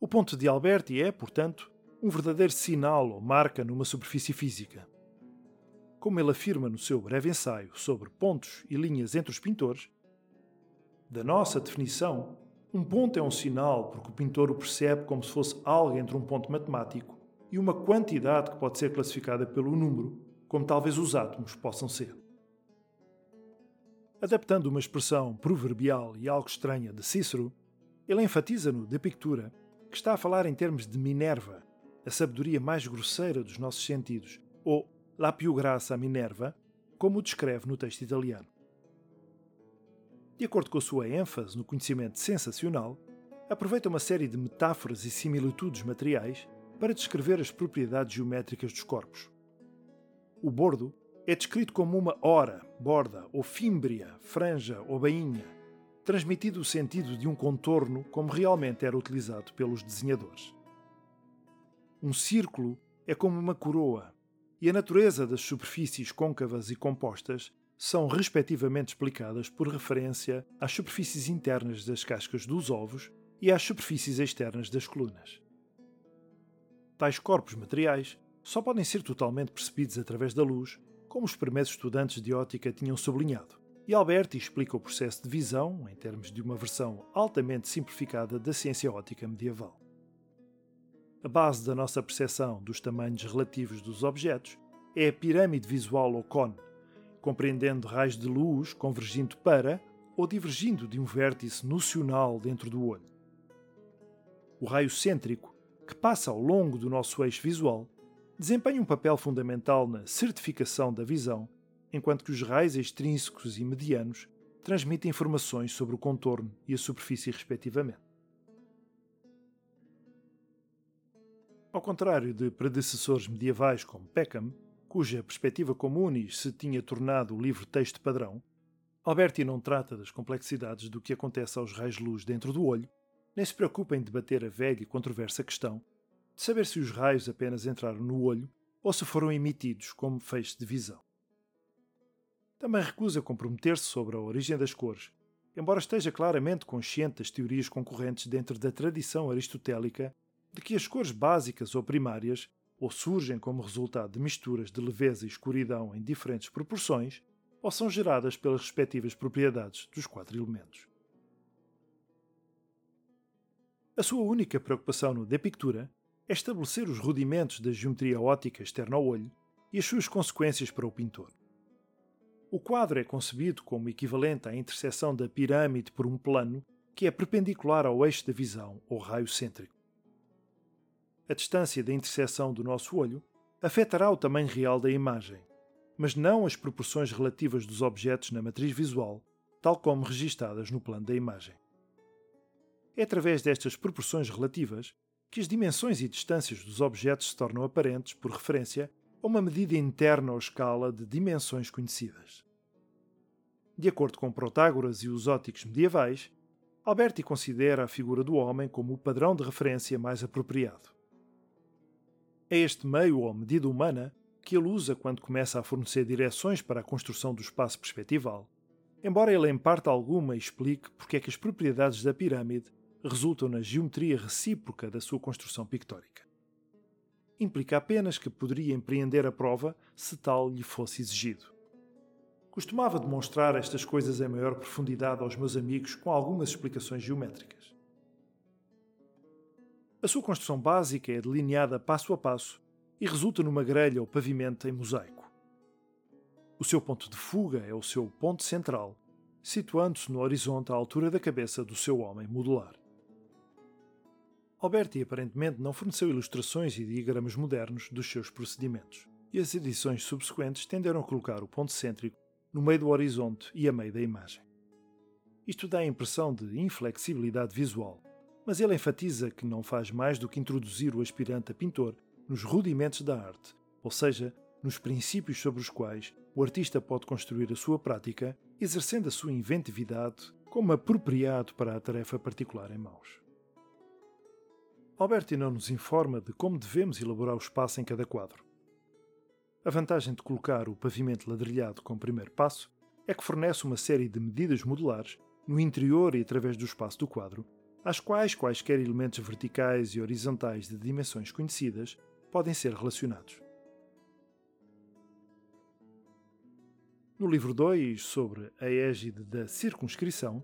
O ponto de Alberti é, portanto, um verdadeiro sinal ou marca numa superfície física. Como ele afirma no seu breve ensaio sobre pontos e linhas entre os pintores, da nossa definição, um ponto é um sinal porque o pintor o percebe como se fosse algo entre um ponto matemático e uma quantidade que pode ser classificada pelo número, como talvez os átomos possam ser. Adaptando uma expressão proverbial e algo estranha de Cícero, ele enfatiza no De Pictura que está a falar em termos de Minerva, a sabedoria mais grosseira dos nossos sentidos, ou la più grassa Minerva, como o descreve no texto italiano. De acordo com a sua ênfase no conhecimento sensacional, aproveita uma série de metáforas e similitudes materiais para descrever as propriedades geométricas dos corpos. O bordo é descrito como uma hora, borda ou fímbria, franja ou bainha, transmitido o sentido de um contorno como realmente era utilizado pelos desenhadores. Um círculo é como uma coroa, e a natureza das superfícies côncavas e compostas são respectivamente explicadas por referência às superfícies internas das cascas dos ovos e às superfícies externas das colunas. Tais corpos materiais só podem ser totalmente percebidos através da luz, como os primeiros estudantes de ótica tinham sublinhado. E Alberti explica o processo de visão em termos de uma versão altamente simplificada da ciência ótica medieval. A base da nossa percepção dos tamanhos relativos dos objetos é a pirâmide visual ou cone, compreendendo raios de luz convergindo para ou divergindo de um vértice nocional dentro do olho. O raio cêntrico, que passa ao longo do nosso eixo visual, desempenha um papel fundamental na certificação da visão, enquanto que os raios extrínsecos e medianos transmitem informações sobre o contorno e a superfície, respectivamente. Ao contrário de predecessores medievais como Peckham, cuja perspectiva comunis se tinha tornado o livro-texto padrão, Alberti não trata das complexidades do que acontece aos raios de luz dentro do olho, nem se preocupa em debater a velha e controversa questão de saber se os raios apenas entraram no olho ou se foram emitidos como feixe de visão. Também recusa comprometer-se sobre a origem das cores, embora esteja claramente consciente das teorias concorrentes dentro da tradição aristotélica de que as cores básicas ou primárias ou surgem como resultado de misturas de leveza e escuridão em diferentes proporções, ou são geradas pelas respectivas propriedades dos quatro elementos. A sua única preocupação no De Pictura é estabelecer os rudimentos da geometria ótica externa ao olho e as suas consequências para o pintor. O quadro é concebido como equivalente à interseção da pirâmide por um plano que é perpendicular ao eixo da visão ou raio cêntrico a distância da interseção do nosso olho afetará o tamanho real da imagem, mas não as proporções relativas dos objetos na matriz visual, tal como registadas no plano da imagem. É através destas proporções relativas que as dimensões e distâncias dos objetos se tornam aparentes por referência uma medida interna ou escala de dimensões conhecidas. De acordo com Protágoras e os óticos medievais, Alberti considera a figura do homem como o padrão de referência mais apropriado. É este meio ou medida humana que ele usa quando começa a fornecer direções para a construção do espaço perspectival, embora ele em parte alguma explique porque é que as propriedades da pirâmide resultam na geometria recíproca da sua construção pictórica. Implica apenas que poderia empreender a prova se tal lhe fosse exigido. Costumava demonstrar estas coisas em maior profundidade aos meus amigos com algumas explicações geométricas. A sua construção básica é delineada passo a passo e resulta numa grelha ou pavimento em mosaico. O seu ponto de fuga é o seu ponto central, situando-se no horizonte à altura da cabeça do seu homem modular. Alberti aparentemente não forneceu ilustrações e diagramas modernos dos seus procedimentos, e as edições subsequentes tenderam a colocar o ponto cêntrico no meio do horizonte e a meio da imagem. Isto dá a impressão de inflexibilidade visual, mas ele enfatiza que não faz mais do que introduzir o aspirante a pintor nos rudimentos da arte, ou seja, nos princípios sobre os quais o artista pode construir a sua prática, exercendo a sua inventividade como apropriado para a tarefa particular em mãos. Alberti não nos informa de como devemos elaborar o espaço em cada quadro. A vantagem de colocar o pavimento ladrilhado como primeiro passo é que fornece uma série de medidas modulares no interior e através do espaço do quadro, às quais quaisquer elementos verticais e horizontais de dimensões conhecidas podem ser relacionados. No livro 2, sobre a égide da circunscrição,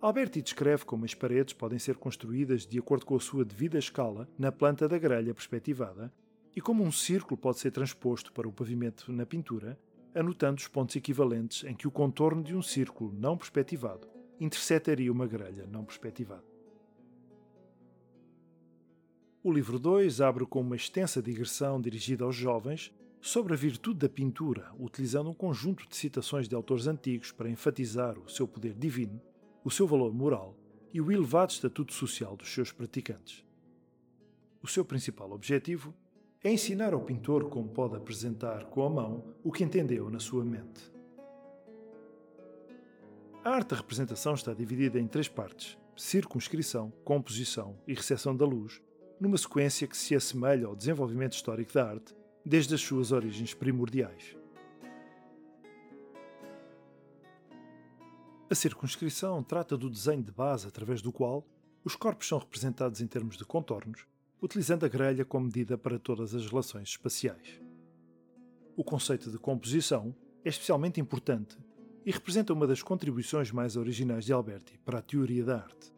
Alberti descreve como as paredes podem ser construídas de acordo com a sua devida escala na planta da grelha perspectivada e como um círculo pode ser transposto para o pavimento na pintura, anotando os pontos equivalentes em que o contorno de um círculo não perspectivado intersetaria uma grelha não perspectivada. O livro 2 abre com uma extensa digressão dirigida aos jovens sobre a virtude da pintura, utilizando um conjunto de citações de autores antigos para enfatizar o seu poder divino o seu valor moral e o elevado estatuto social dos seus praticantes. O seu principal objetivo é ensinar ao pintor como pode apresentar com a mão o que entendeu na sua mente. A arte da representação está dividida em três partes: circunscrição, composição e recepção da luz, numa sequência que se assemelha ao desenvolvimento histórico da arte desde as suas origens primordiais. A circunscrição trata do desenho de base através do qual os corpos são representados em termos de contornos, utilizando a grelha como medida para todas as relações espaciais. O conceito de composição é especialmente importante e representa uma das contribuições mais originais de Alberti para a teoria da arte.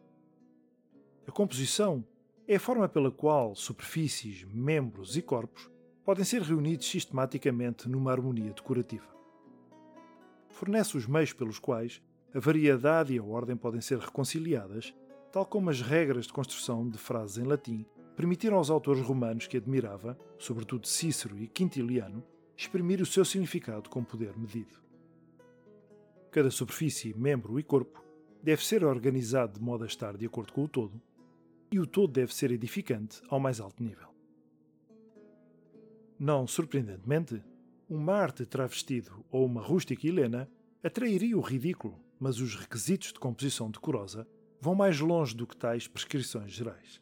A composição é a forma pela qual superfícies, membros e corpos podem ser reunidos sistematicamente numa harmonia decorativa. Fornece os meios pelos quais a variedade e a ordem podem ser reconciliadas, tal como as regras de construção de frases em latim permitiram aos autores romanos que admirava, sobretudo Cícero e Quintiliano, exprimir o seu significado com poder medido. Cada superfície, membro e corpo deve ser organizado de modo a estar de acordo com o todo, e o todo deve ser edificante ao mais alto nível. Não surpreendentemente, um Marte travestido ou uma rústica Helena atrairia o ridículo mas os requisitos de composição decorosa vão mais longe do que tais prescrições gerais.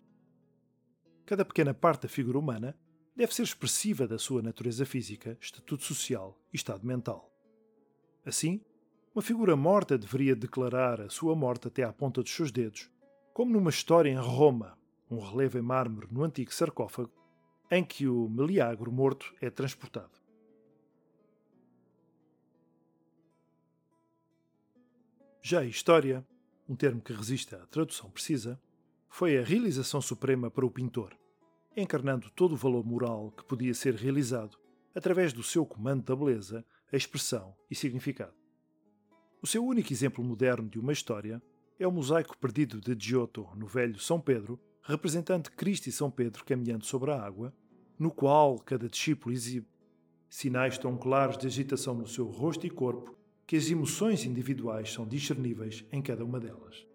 Cada pequena parte da figura humana deve ser expressiva da sua natureza física, estatuto social e estado mental. Assim, uma figura morta deveria declarar a sua morte até à ponta dos seus dedos, como numa história em Roma, um relevo em mármore no antigo sarcófago, em que o meliagro morto é transportado. Já a história, um termo que resiste à tradução precisa, foi a realização suprema para o pintor, encarnando todo o valor moral que podia ser realizado através do seu comando da beleza, expressão e significado. O seu único exemplo moderno de uma história é o mosaico perdido de Giotto no velho São Pedro, representante Cristo e São Pedro caminhando sobre a água, no qual cada discípulo exibe sinais tão claros de agitação no seu rosto e corpo que as emoções individuais são discerníveis em cada uma delas.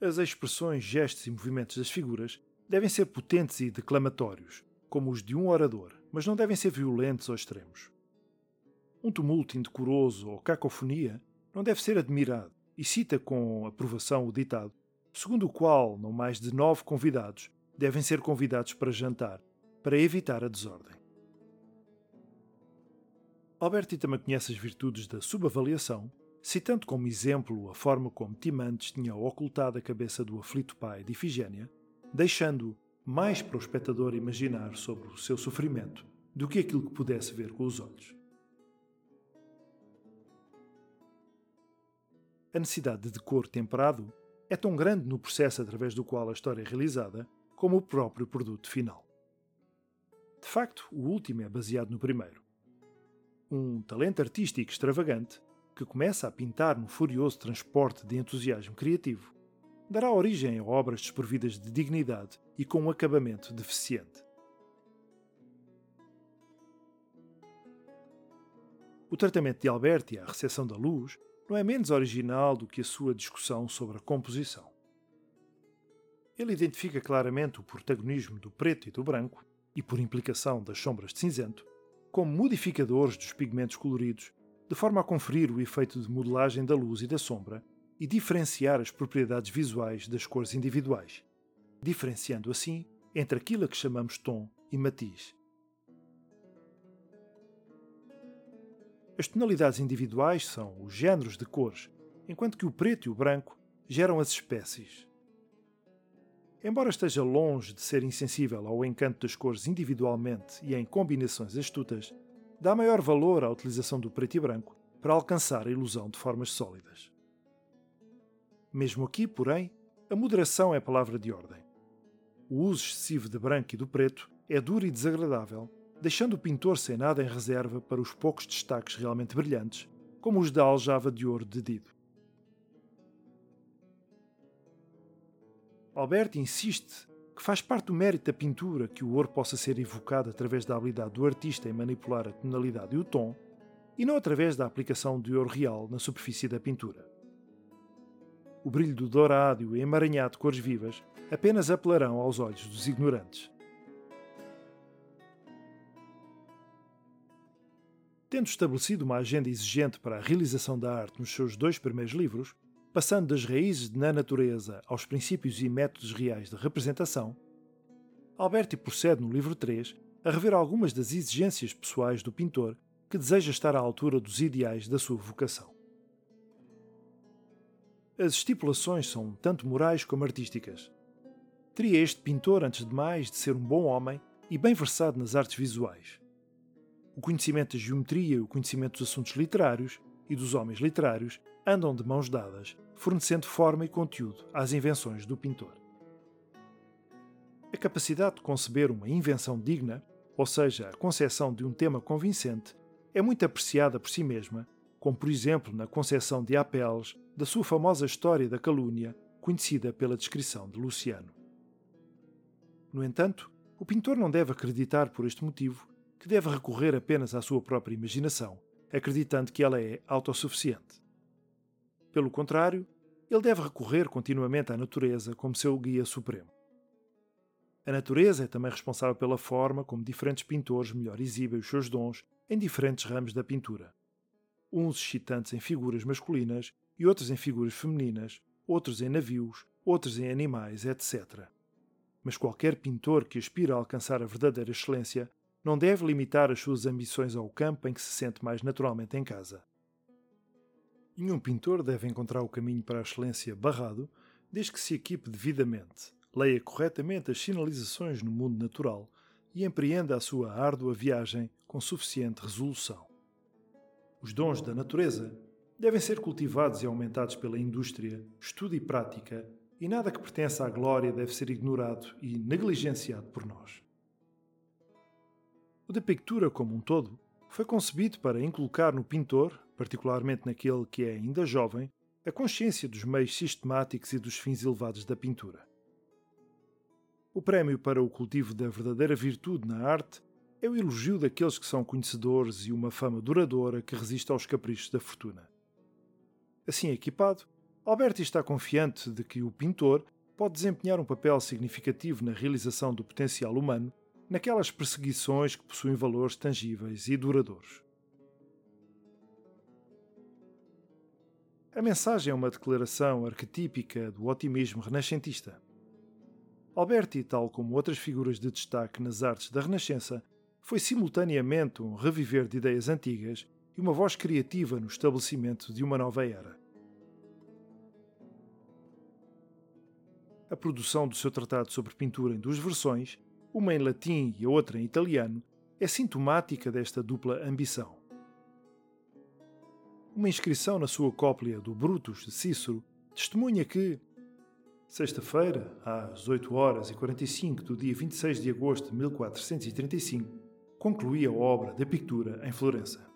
As expressões, gestos e movimentos das figuras devem ser potentes e declamatórios, como os de um orador, mas não devem ser violentos ou extremos. Um tumulto indecoroso ou cacofonia não deve ser admirado e cita com aprovação o ditado, segundo o qual não mais de nove convidados devem ser convidados para jantar, para evitar a desordem. Alberti também conhece as virtudes da subavaliação, citando como exemplo a forma como Timantes tinha ocultado a cabeça do aflito pai de Ifigênia, deixando mais para o espectador imaginar sobre o seu sofrimento do que aquilo que pudesse ver com os olhos. A necessidade de decor temperado é tão grande no processo através do qual a história é realizada como o próprio produto final. De facto, o último é baseado no primeiro. Um talento artístico extravagante que começa a pintar no furioso transporte de entusiasmo criativo dará origem a obras desprovidas de dignidade e com um acabamento deficiente. O tratamento de Alberti à recepção da luz não é menos original do que a sua discussão sobre a composição. Ele identifica claramente o protagonismo do preto e do branco, e por implicação das sombras de cinzento, como modificadores dos pigmentos coloridos, de forma a conferir o efeito de modelagem da luz e da sombra e diferenciar as propriedades visuais das cores individuais, diferenciando assim entre aquilo a que chamamos tom e matiz. As tonalidades individuais são os géneros de cores, enquanto que o preto e o branco geram as espécies. Embora esteja longe de ser insensível ao encanto das cores individualmente e em combinações astutas, dá maior valor à utilização do preto e branco para alcançar a ilusão de formas sólidas. Mesmo aqui, porém, a moderação é palavra de ordem. O uso excessivo de branco e do preto é duro e desagradável deixando o pintor sem nada em reserva para os poucos destaques realmente brilhantes, como os da aljava de ouro de Dido. Alberti insiste que faz parte do mérito da pintura que o ouro possa ser evocado através da habilidade do artista em manipular a tonalidade e o tom, e não através da aplicação de ouro real na superfície da pintura. O brilho do dourado e o emaranhado de cores vivas apenas apelarão aos olhos dos ignorantes. Tendo estabelecido uma agenda exigente para a realização da arte nos seus dois primeiros livros, passando das raízes na natureza aos princípios e métodos reais de representação, Alberti procede no livro 3 a rever algumas das exigências pessoais do pintor que deseja estar à altura dos ideais da sua vocação. As estipulações são tanto morais como artísticas. Teria este pintor, antes de mais, de ser um bom homem e bem versado nas artes visuais o conhecimento da geometria e o conhecimento dos assuntos literários e dos homens literários andam de mãos dadas, fornecendo forma e conteúdo às invenções do pintor. A capacidade de conceber uma invenção digna, ou seja, a concepção de um tema convincente, é muito apreciada por si mesma, como por exemplo na concepção de Apelles da sua famosa História da Calúnia, conhecida pela descrição de Luciano. No entanto, o pintor não deve acreditar por este motivo que deve recorrer apenas à sua própria imaginação, acreditando que ela é autossuficiente. Pelo contrário, ele deve recorrer continuamente à natureza como seu guia supremo. A natureza é também responsável pela forma como diferentes pintores melhor exibem os seus dons em diferentes ramos da pintura. Uns excitantes em figuras masculinas e outros em figuras femininas, outros em navios, outros em animais, etc. Mas qualquer pintor que aspira a alcançar a verdadeira excelência não deve limitar as suas ambições ao campo em que se sente mais naturalmente em casa. Nenhum pintor deve encontrar o caminho para a excelência barrado, desde que se equipe devidamente, leia corretamente as sinalizações no mundo natural e empreenda a sua árdua viagem com suficiente resolução. Os dons da natureza devem ser cultivados e aumentados pela indústria, estudo e prática, e nada que pertença à glória deve ser ignorado e negligenciado por nós. O de Pictura, como um todo, foi concebido para inculcar no pintor, particularmente naquele que é ainda jovem, a consciência dos meios sistemáticos e dos fins elevados da pintura. O prémio para o cultivo da verdadeira virtude na arte é o elogio daqueles que são conhecedores e uma fama duradoura que resiste aos caprichos da fortuna. Assim equipado, Alberti está confiante de que o pintor pode desempenhar um papel significativo na realização do potencial humano naquelas perseguições que possuem valores tangíveis e duradouros. A mensagem é uma declaração arquetípica do otimismo renascentista. Alberti, tal como outras figuras de destaque nas artes da Renascença, foi simultaneamente um reviver de ideias antigas e uma voz criativa no estabelecimento de uma nova era. A produção do seu tratado sobre pintura em duas versões, uma em latim e a outra em italiano, é sintomática desta dupla ambição. Uma inscrição na sua cópia do Brutus de Cícero testemunha que, Sexta-feira, às 8 horas e 45 do dia 26 de agosto de 1435, concluí a obra da Pictura em Florença.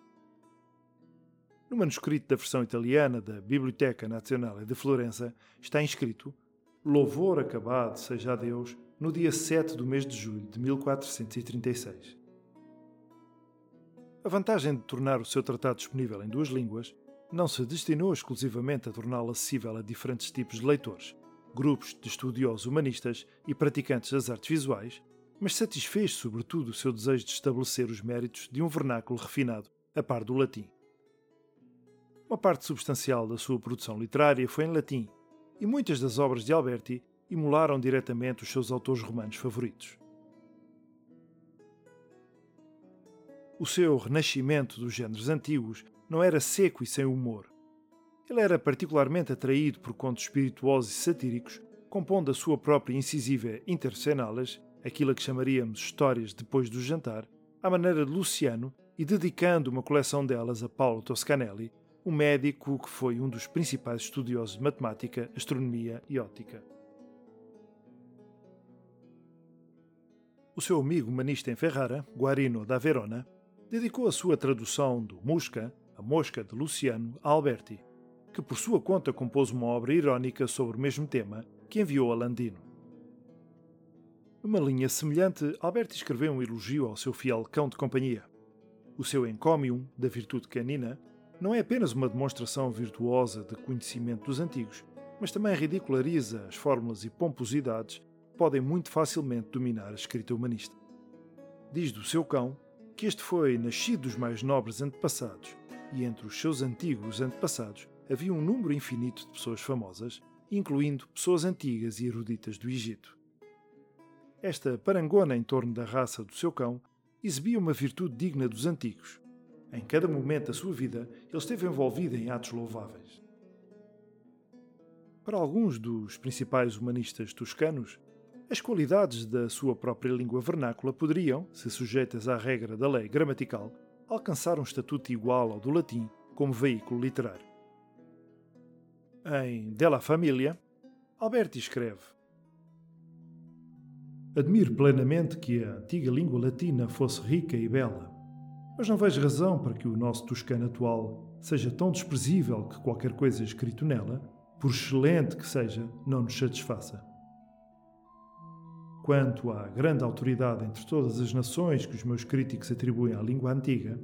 No manuscrito da versão italiana da Biblioteca Nazionale de Florença está inscrito Louvor acabado seja a Deus no dia 7 do mês de julho de 1436. A vantagem de tornar o seu tratado disponível em duas línguas não se destinou exclusivamente a torná-lo acessível a diferentes tipos de leitores, grupos de estudiosos humanistas e praticantes das artes visuais, mas satisfez sobretudo o seu desejo de estabelecer os méritos de um vernáculo refinado, a par do latim. Uma parte substancial da sua produção literária foi em latim, e muitas das obras de Alberti emularam diretamente os seus autores romanos favoritos. O seu renascimento dos géneros antigos não era seco e sem humor, ele era particularmente atraído por contos espirituosos e satíricos, compondo a sua própria incisiva Intercenalas, aquilo que chamaríamos histórias depois do jantar, à maneira de Luciano e dedicando uma coleção delas a Paulo Toscanelli, um médico que foi um dos principais estudiosos de matemática, astronomia e óptica. O seu amigo humanista em Ferrara, Guarino da Verona, dedicou a sua tradução do Musca, a Mosca de Luciano, a Alberti que por sua conta compôs uma obra irónica sobre o mesmo tema, que enviou a Landino. Numa linha semelhante, Alberti escreveu um elogio ao seu fiel cão de companhia. O seu encomium, da virtude canina, não é apenas uma demonstração virtuosa de conhecimento dos antigos, mas também ridiculariza as fórmulas e pomposidades que podem muito facilmente dominar a escrita humanista. Diz do seu cão que este foi nascido dos mais nobres antepassados, e entre os seus antigos antepassados havia um número infinito de pessoas famosas, incluindo pessoas antigas e eruditas do Egito. Esta parangona em torno da raça do seu cão exibia uma virtude digna dos antigos. Em cada momento da sua vida, ele esteve envolvido em atos louváveis. Para alguns dos principais humanistas toscanos, as qualidades da sua própria língua vernácula poderiam, se sujeitas à regra da lei gramatical, alcançar um estatuto igual ao do latim como veículo literário. Em Della Família, Alberti escreve: Admiro plenamente que a antiga língua latina fosse rica e bela, mas não vejo razão para que o nosso toscano atual seja tão desprezível que qualquer coisa escrito nela, por excelente que seja, não nos satisfaça. Quanto à grande autoridade entre todas as nações que os meus críticos atribuem à língua antiga,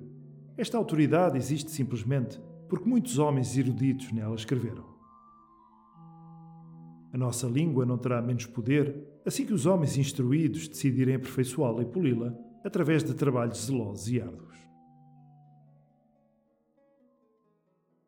esta autoridade existe simplesmente porque muitos homens eruditos nela escreveram. A nossa língua não terá menos poder assim que os homens instruídos decidirem aperfeiçoá-la e poli-la através de trabalhos zelosos e árduos.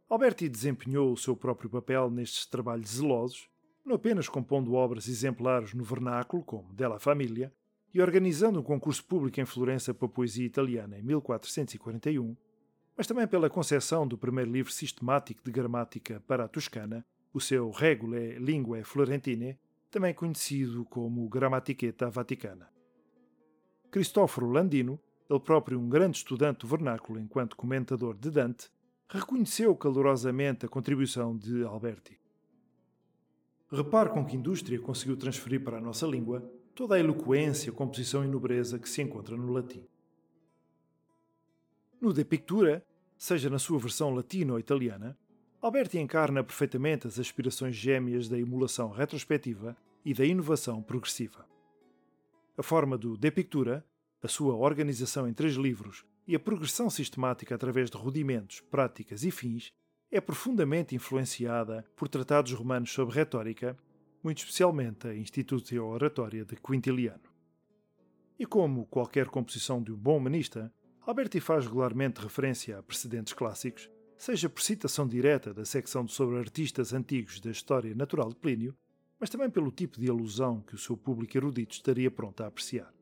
Alberti desempenhou o seu próprio papel nestes trabalhos zelosos, não apenas compondo obras exemplares no vernáculo, como Della Famiglia, e organizando um concurso público em Florença para poesia italiana em 1441, mas também pela concepção do primeiro livro sistemático de gramática para a Toscana, o seu Regulae Linguae Florentine, também conhecido como Grammatichetta Vaticana. Cristoforo Landino, ele próprio um grande estudante do vernáculo enquanto comentador de Dante, reconheceu calorosamente a contribuição de Alberti. Repare com que indústria conseguiu transferir para a nossa língua toda a eloquência, composição e nobreza que se encontra no latim. No De Pictura, seja na sua versão latina ou italiana, Alberti encarna perfeitamente as aspirações gêmeas da emulação retrospectiva e da inovação progressiva. A forma do De Pictura, a sua organização em três livros e a progressão sistemática através de rudimentos, práticas e fins é profundamente influenciada por tratados romanos sobre retórica, muito especialmente a Institutio Oratória de Quintiliano. E como qualquer composição de um bom humanista, Alberti faz regularmente referência a precedentes clássicos seja por citação direta da secção sobre artistas antigos da História Natural de Plínio, mas também pelo tipo de alusão que o seu público erudito estaria pronto a apreciar.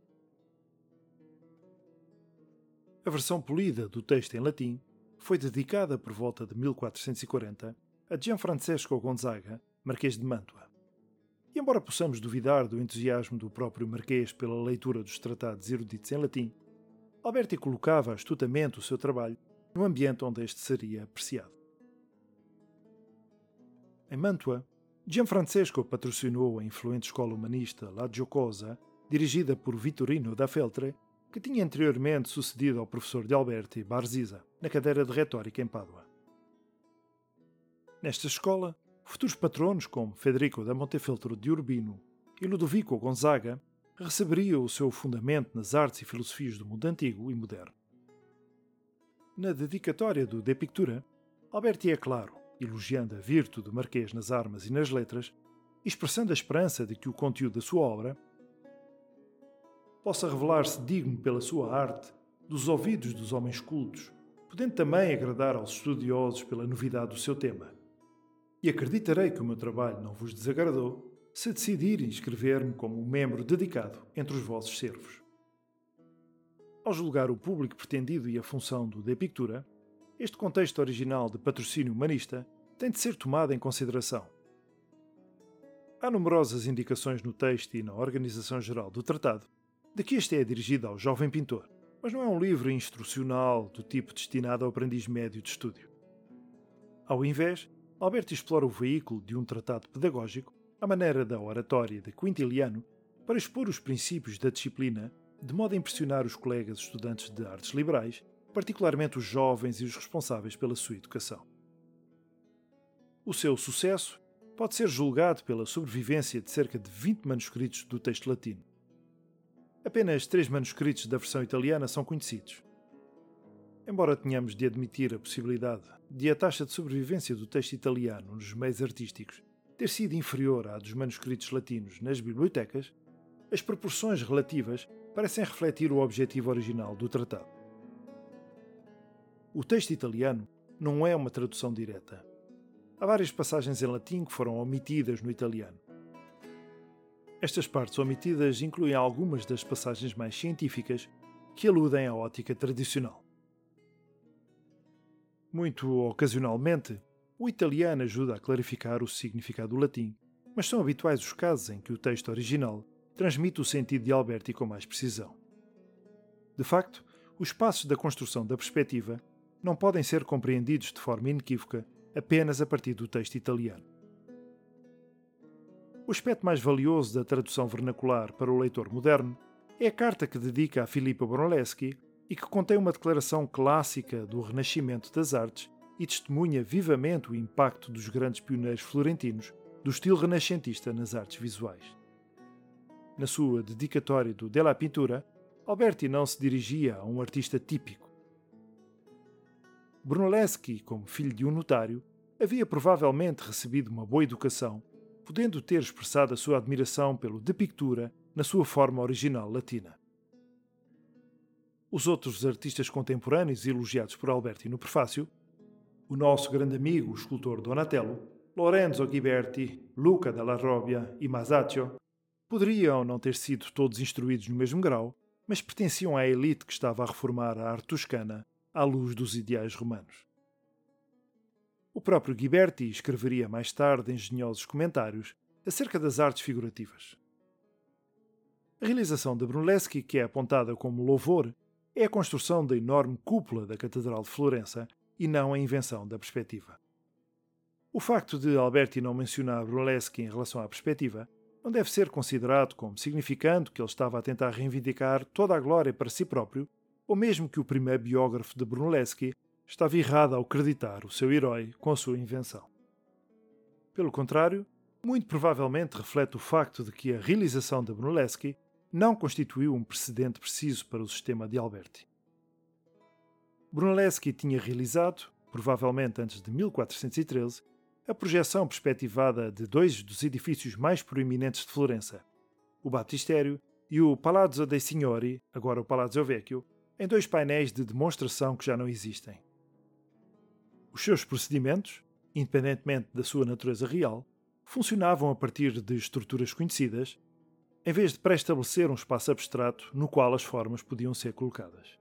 A versão polida do texto em latim foi dedicada por volta de 1440 a Gianfrancesco Gonzaga, Marquês de Mantua. E embora possamos duvidar do entusiasmo do próprio Marquês pela leitura dos tratados eruditos em latim, Alberti colocava astutamente o seu trabalho no ambiente onde este seria apreciado. Em Mantua, Gianfrancesco patrocinou a influente escola humanista La Giocosa, dirigida por Vittorino da Feltre, que tinha anteriormente sucedido ao professor de Alberti Barzisa na cadeira de retórica em Pádua. Nesta escola, futuros patronos como Federico da Montefeltro de Urbino e Ludovico Gonzaga receberiam o seu fundamento nas artes e filosofias do mundo antigo e moderno. Na dedicatória do De Pictura, Alberti é claro, elogiando a virtude do Marquês nas armas e nas letras, expressando a esperança de que o conteúdo da sua obra possa revelar-se digno pela sua arte dos ouvidos dos homens cultos, podendo também agradar aos estudiosos pela novidade do seu tema. E acreditarei que o meu trabalho não vos desagradou se decidirem inscrever-me como um membro dedicado entre os vossos servos. Ao julgar o público pretendido e a função do De Pictura, este contexto original de patrocínio humanista tem de ser tomado em consideração. Há numerosas indicações no texto e na organização geral do tratado de que este é dirigido ao jovem pintor, mas não é um livro instrucional do tipo destinado ao aprendiz médio de estúdio. Ao invés, Alberto explora o veículo de um tratado pedagógico, à maneira da oratória de Quintiliano, para expor os princípios da disciplina, de modo a impressionar os colegas estudantes de artes liberais, particularmente os jovens e os responsáveis pela sua educação. O seu sucesso pode ser julgado pela sobrevivência de cerca de 20 manuscritos do texto latino. Apenas três manuscritos da versão italiana são conhecidos. Embora tenhamos de admitir a possibilidade de a taxa de sobrevivência do texto italiano nos meios artísticos ter sido inferior à dos manuscritos latinos nas bibliotecas, as proporções relativas parecem refletir o objetivo original do tratado. O texto italiano não é uma tradução direta. Há várias passagens em latim que foram omitidas no italiano. Estas partes omitidas incluem algumas das passagens mais científicas que aludem à ótica tradicional. Muito ocasionalmente, o italiano ajuda a clarificar o significado do latim, mas são habituais os casos em que o texto original transmite o sentido de Alberti com mais precisão. De facto, os passos da construção da perspectiva não podem ser compreendidos de forma inequívoca apenas a partir do texto italiano. O aspecto mais valioso da tradução vernacular para o leitor moderno é a carta que dedica a Filippo Brunelleschi e que contém uma declaração clássica do renascimento das artes e testemunha vivamente o impacto dos grandes pioneiros florentinos do estilo renascentista nas artes visuais. Na sua dedicatória do Della Pintura, Alberti não se dirigia a um artista típico. Brunelleschi, como filho de um notário, havia provavelmente recebido uma boa educação podendo ter expressado a sua admiração pelo De Pictura na sua forma original latina. Os outros artistas contemporâneos elogiados por Alberti no prefácio, o nosso grande amigo, o escultor Donatello, Lorenzo Ghiberti, Luca della Robbia e Masaccio, poderiam não ter sido todos instruídos no mesmo grau, mas pertenciam à elite que estava a reformar a arte toscana à luz dos ideais romanos. O próprio Ghiberti escreveria mais tarde engenhosos comentários acerca das artes figurativas. A realização de Brunelleschi, que é apontada como louvor, é a construção da enorme cúpula da Catedral de Florença e não a invenção da perspectiva. O facto de Alberti não mencionar Brunelleschi em relação à perspectiva não deve ser considerado como significando que ele estava a tentar reivindicar toda a glória para si próprio, ou mesmo que o primeiro biógrafo de Brunelleschi estava errado ao acreditar o seu herói com a sua invenção. Pelo contrário, muito provavelmente reflete o facto de que a realização de Brunelleschi não constituiu um precedente preciso para o sistema de Alberti. Brunelleschi tinha realizado, provavelmente antes de 1413, a projeção perspectivada de dois dos edifícios mais proeminentes de Florença, o Batistério e o Palazzo dei Signori, agora o Palazzo Vecchio, em dois painéis de demonstração que já não existem. Os seus procedimentos, independentemente da sua natureza real, funcionavam a partir de estruturas conhecidas, em vez de pré-estabelecer um espaço abstrato no qual as formas podiam ser colocadas.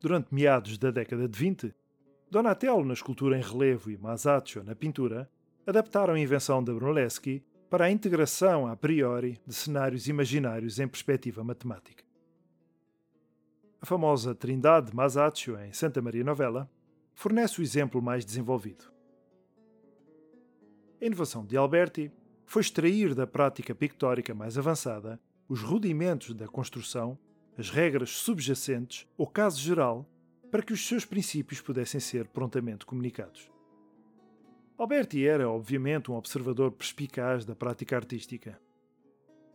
Durante meados da década de 20, Donatello na escultura em relevo e Masaccio na pintura adaptaram a invenção de Brunelleschi para a integração a priori de cenários imaginários em perspectiva matemática. A famosa Trindade de Masaccio em Santa Maria Novella fornece o exemplo mais desenvolvido. A inovação de Alberti foi extrair da prática pictórica mais avançada os rudimentos da construção, as regras subjacentes ou caso geral, para que os seus princípios pudessem ser prontamente comunicados. Alberti era, obviamente, um observador perspicaz da prática artística.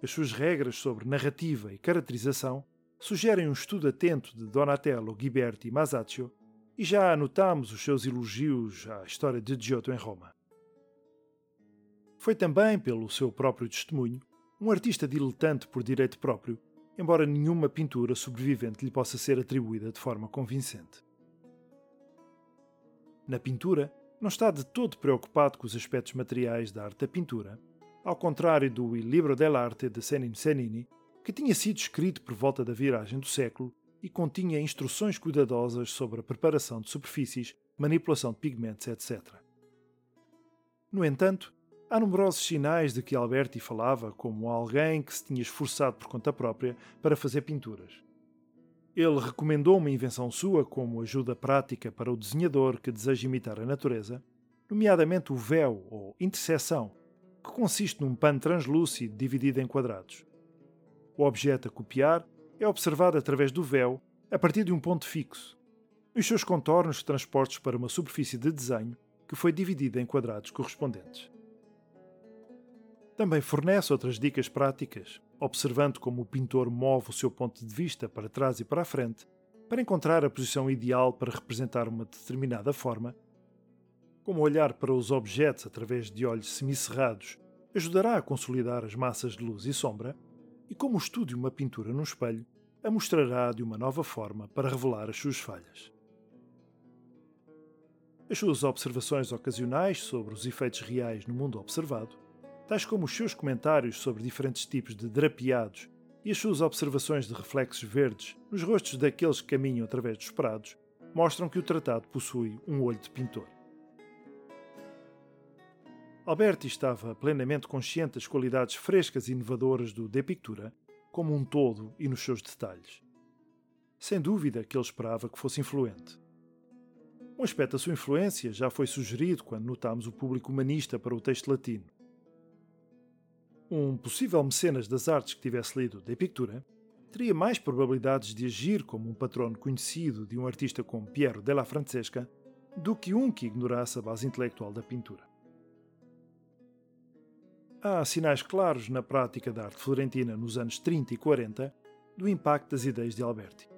As suas regras sobre narrativa e caracterização sugerem um estudo atento de Donatello, Ghiberti e Masaccio, e já anotamos os seus elogios à história de Giotto em Roma. Foi também, pelo seu próprio testemunho, um artista diletante por direito próprio, embora nenhuma pintura sobrevivente lhe possa ser atribuída de forma convincente. Na pintura, não está de todo preocupado com os aspectos materiais da arte da pintura, ao contrário do Il Libro dell'Arte de Senin Senini, que tinha sido escrito por volta da viragem do século e continha instruções cuidadosas sobre a preparação de superfícies, manipulação de pigmentos, etc. No entanto, há numerosos sinais de que Alberti falava como alguém que se tinha esforçado por conta própria para fazer pinturas. Ele recomendou uma invenção sua como ajuda prática para o desenhador que deseja imitar a natureza, nomeadamente o véu ou interseção, que consiste num pano translúcido dividido em quadrados. O objeto a copiar é observado através do véu a partir de um ponto fixo, os seus contornos transportes para uma superfície de desenho que foi dividida em quadrados correspondentes. Também fornece outras dicas práticas, observando como o pintor move o seu ponto de vista para trás e para a frente, para encontrar a posição ideal para representar uma determinada forma. Como olhar para os objetos através de olhos semicerrados ajudará a consolidar as massas de luz e sombra, como o estudo de uma pintura no espelho a mostrará de uma nova forma para revelar as suas falhas. As suas observações ocasionais sobre os efeitos reais no mundo observado tais como os seus comentários sobre diferentes tipos de drapeados e as suas observações de reflexos verdes nos rostos daqueles que caminham através dos prados, mostram que o tratado possui um olho de pintor. Alberti estava plenamente consciente das qualidades frescas e inovadoras do De Pictura, como um todo e nos seus detalhes. Sem dúvida que ele esperava que fosse influente. Um aspecto da sua influência já foi sugerido quando notámos o público humanista para o texto latino. Um possível mecenas das artes que tivesse lido De Pictura teria mais probabilidades de agir como um patrono conhecido de um artista como Piero della Francesca do que um que ignorasse a base intelectual da pintura. Há sinais claros na prática da arte florentina nos anos 30 e 40 do impacto das ideias de Alberti.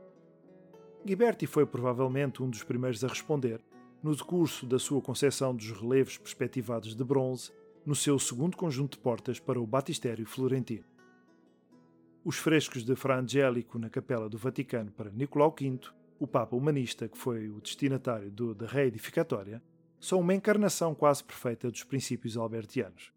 Ghiberti foi provavelmente um dos primeiros a responder, no decurso da sua concepção dos relevos perspectivados de bronze no seu segundo conjunto de portas para o batistério florentino. Os frescos de Fra Angelico na Capela do Vaticano para Nicolau V, o Papa humanista que foi o destinatário do, da reedificatória, são uma encarnação quase perfeita dos princípios albertianos.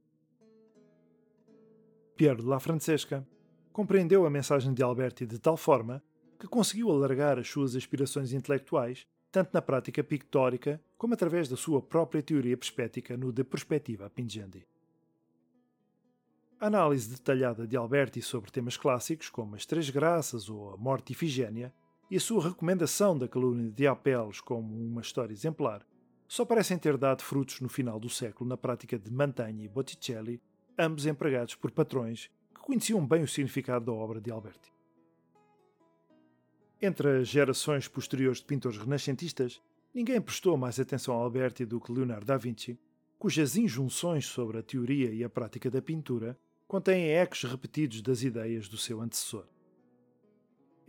Piero de la Francesca compreendeu a mensagem de Alberti de tal forma que conseguiu alargar as suas aspirações intelectuais tanto na prática pictórica como através da sua própria teoria perspética no De Perspectiva Pingendi. A análise detalhada de Alberti sobre temas clássicos como as Três Graças ou a Morte Ifigénia e a sua recomendação da calúnia de Apelos como uma história exemplar só parecem ter dado frutos no final do século na prática de Mantegna e Botticelli, ambos empregados por patrões que conheciam bem o significado da obra de Alberti. Entre as gerações posteriores de pintores renascentistas, ninguém prestou mais atenção a Alberti do que Leonardo da Vinci, cujas injunções sobre a teoria e a prática da pintura contêm ecos repetidos das ideias do seu antecessor.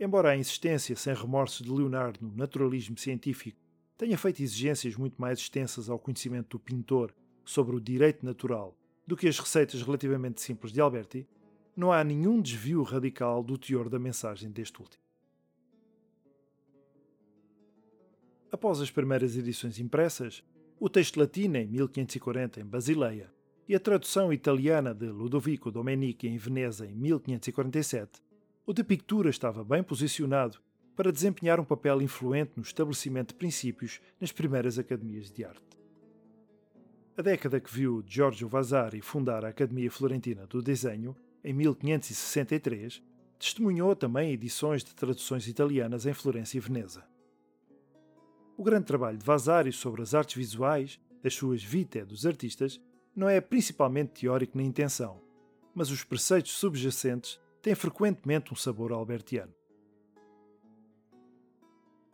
Embora a insistência sem remorsos de Leonardo no naturalismo científico tenha feito exigências muito mais extensas ao conhecimento do pintor sobre o direito natural do que as receitas relativamente simples de Alberti, não há nenhum desvio radical do teor da mensagem deste último. Após as primeiras edições impressas, o texto latino em 1540 em Basileia e a tradução italiana de Ludovico Domenici em Veneza em 1547, o de Pictura estava bem posicionado para desempenhar um papel influente no estabelecimento de princípios nas primeiras academias de arte. A década que viu Giorgio Vasari fundar a Academia Florentina do Desenho, em 1563, testemunhou também edições de traduções italianas em Florença e Veneza. O grande trabalho de Vasari sobre as artes visuais, as suas vitae dos artistas, não é principalmente teórico na intenção, mas os preceitos subjacentes têm frequentemente um sabor albertiano.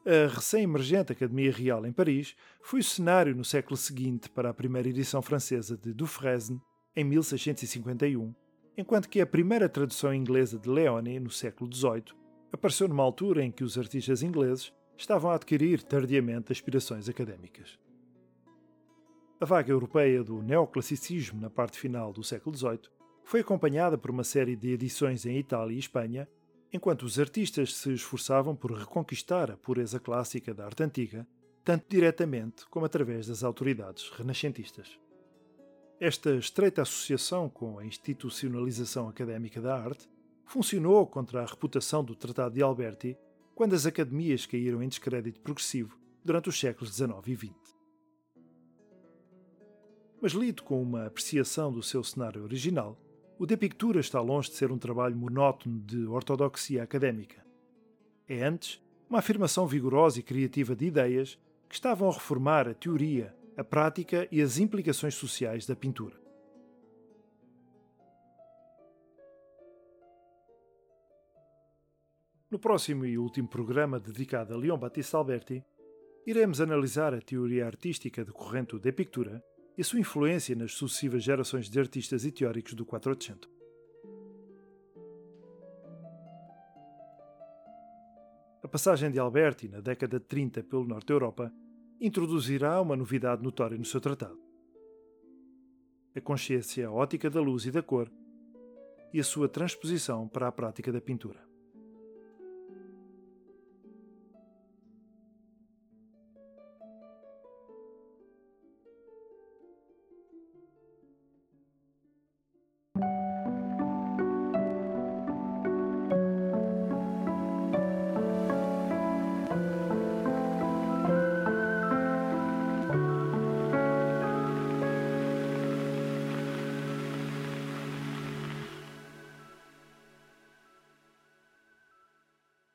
A recém-emergente Academia Real em Paris foi o cenário no século seguinte para a primeira edição francesa de Dufresne, em 1651, enquanto que a primeira tradução inglesa de Leone, no século XVIII, apareceu numa altura em que os artistas ingleses estavam a adquirir tardiamente aspirações académicas. A vaga europeia do neoclassicismo na parte final do século XVIII foi acompanhada por uma série de edições em Itália e Espanha, enquanto os artistas se esforçavam por reconquistar a pureza clássica da arte antiga, tanto diretamente como através das autoridades renascentistas. Esta estreita associação com a institucionalização académica da arte funcionou contra a reputação do Tratado de Alberti quando as academias caíram em descrédito progressivo durante os séculos XIX e XX. Mas lido com uma apreciação do seu cenário original, o De Pictura está longe de ser um trabalho monótono de ortodoxia académica. É antes uma afirmação vigorosa e criativa de ideias que estavam a reformar a teoria, a prática e as implicações sociais da pintura. No próximo e último programa dedicado a Leon Battista Alberti, iremos analisar a teoria artística decorrente do De Pictura e sua influência nas sucessivas gerações de artistas e teóricos do Quattrocento. A passagem de Alberti na década de 30 pelo norte da Europa introduzirá uma novidade notória no seu tratado. A consciência ótica da luz e da cor e a sua transposição para a prática da pintura.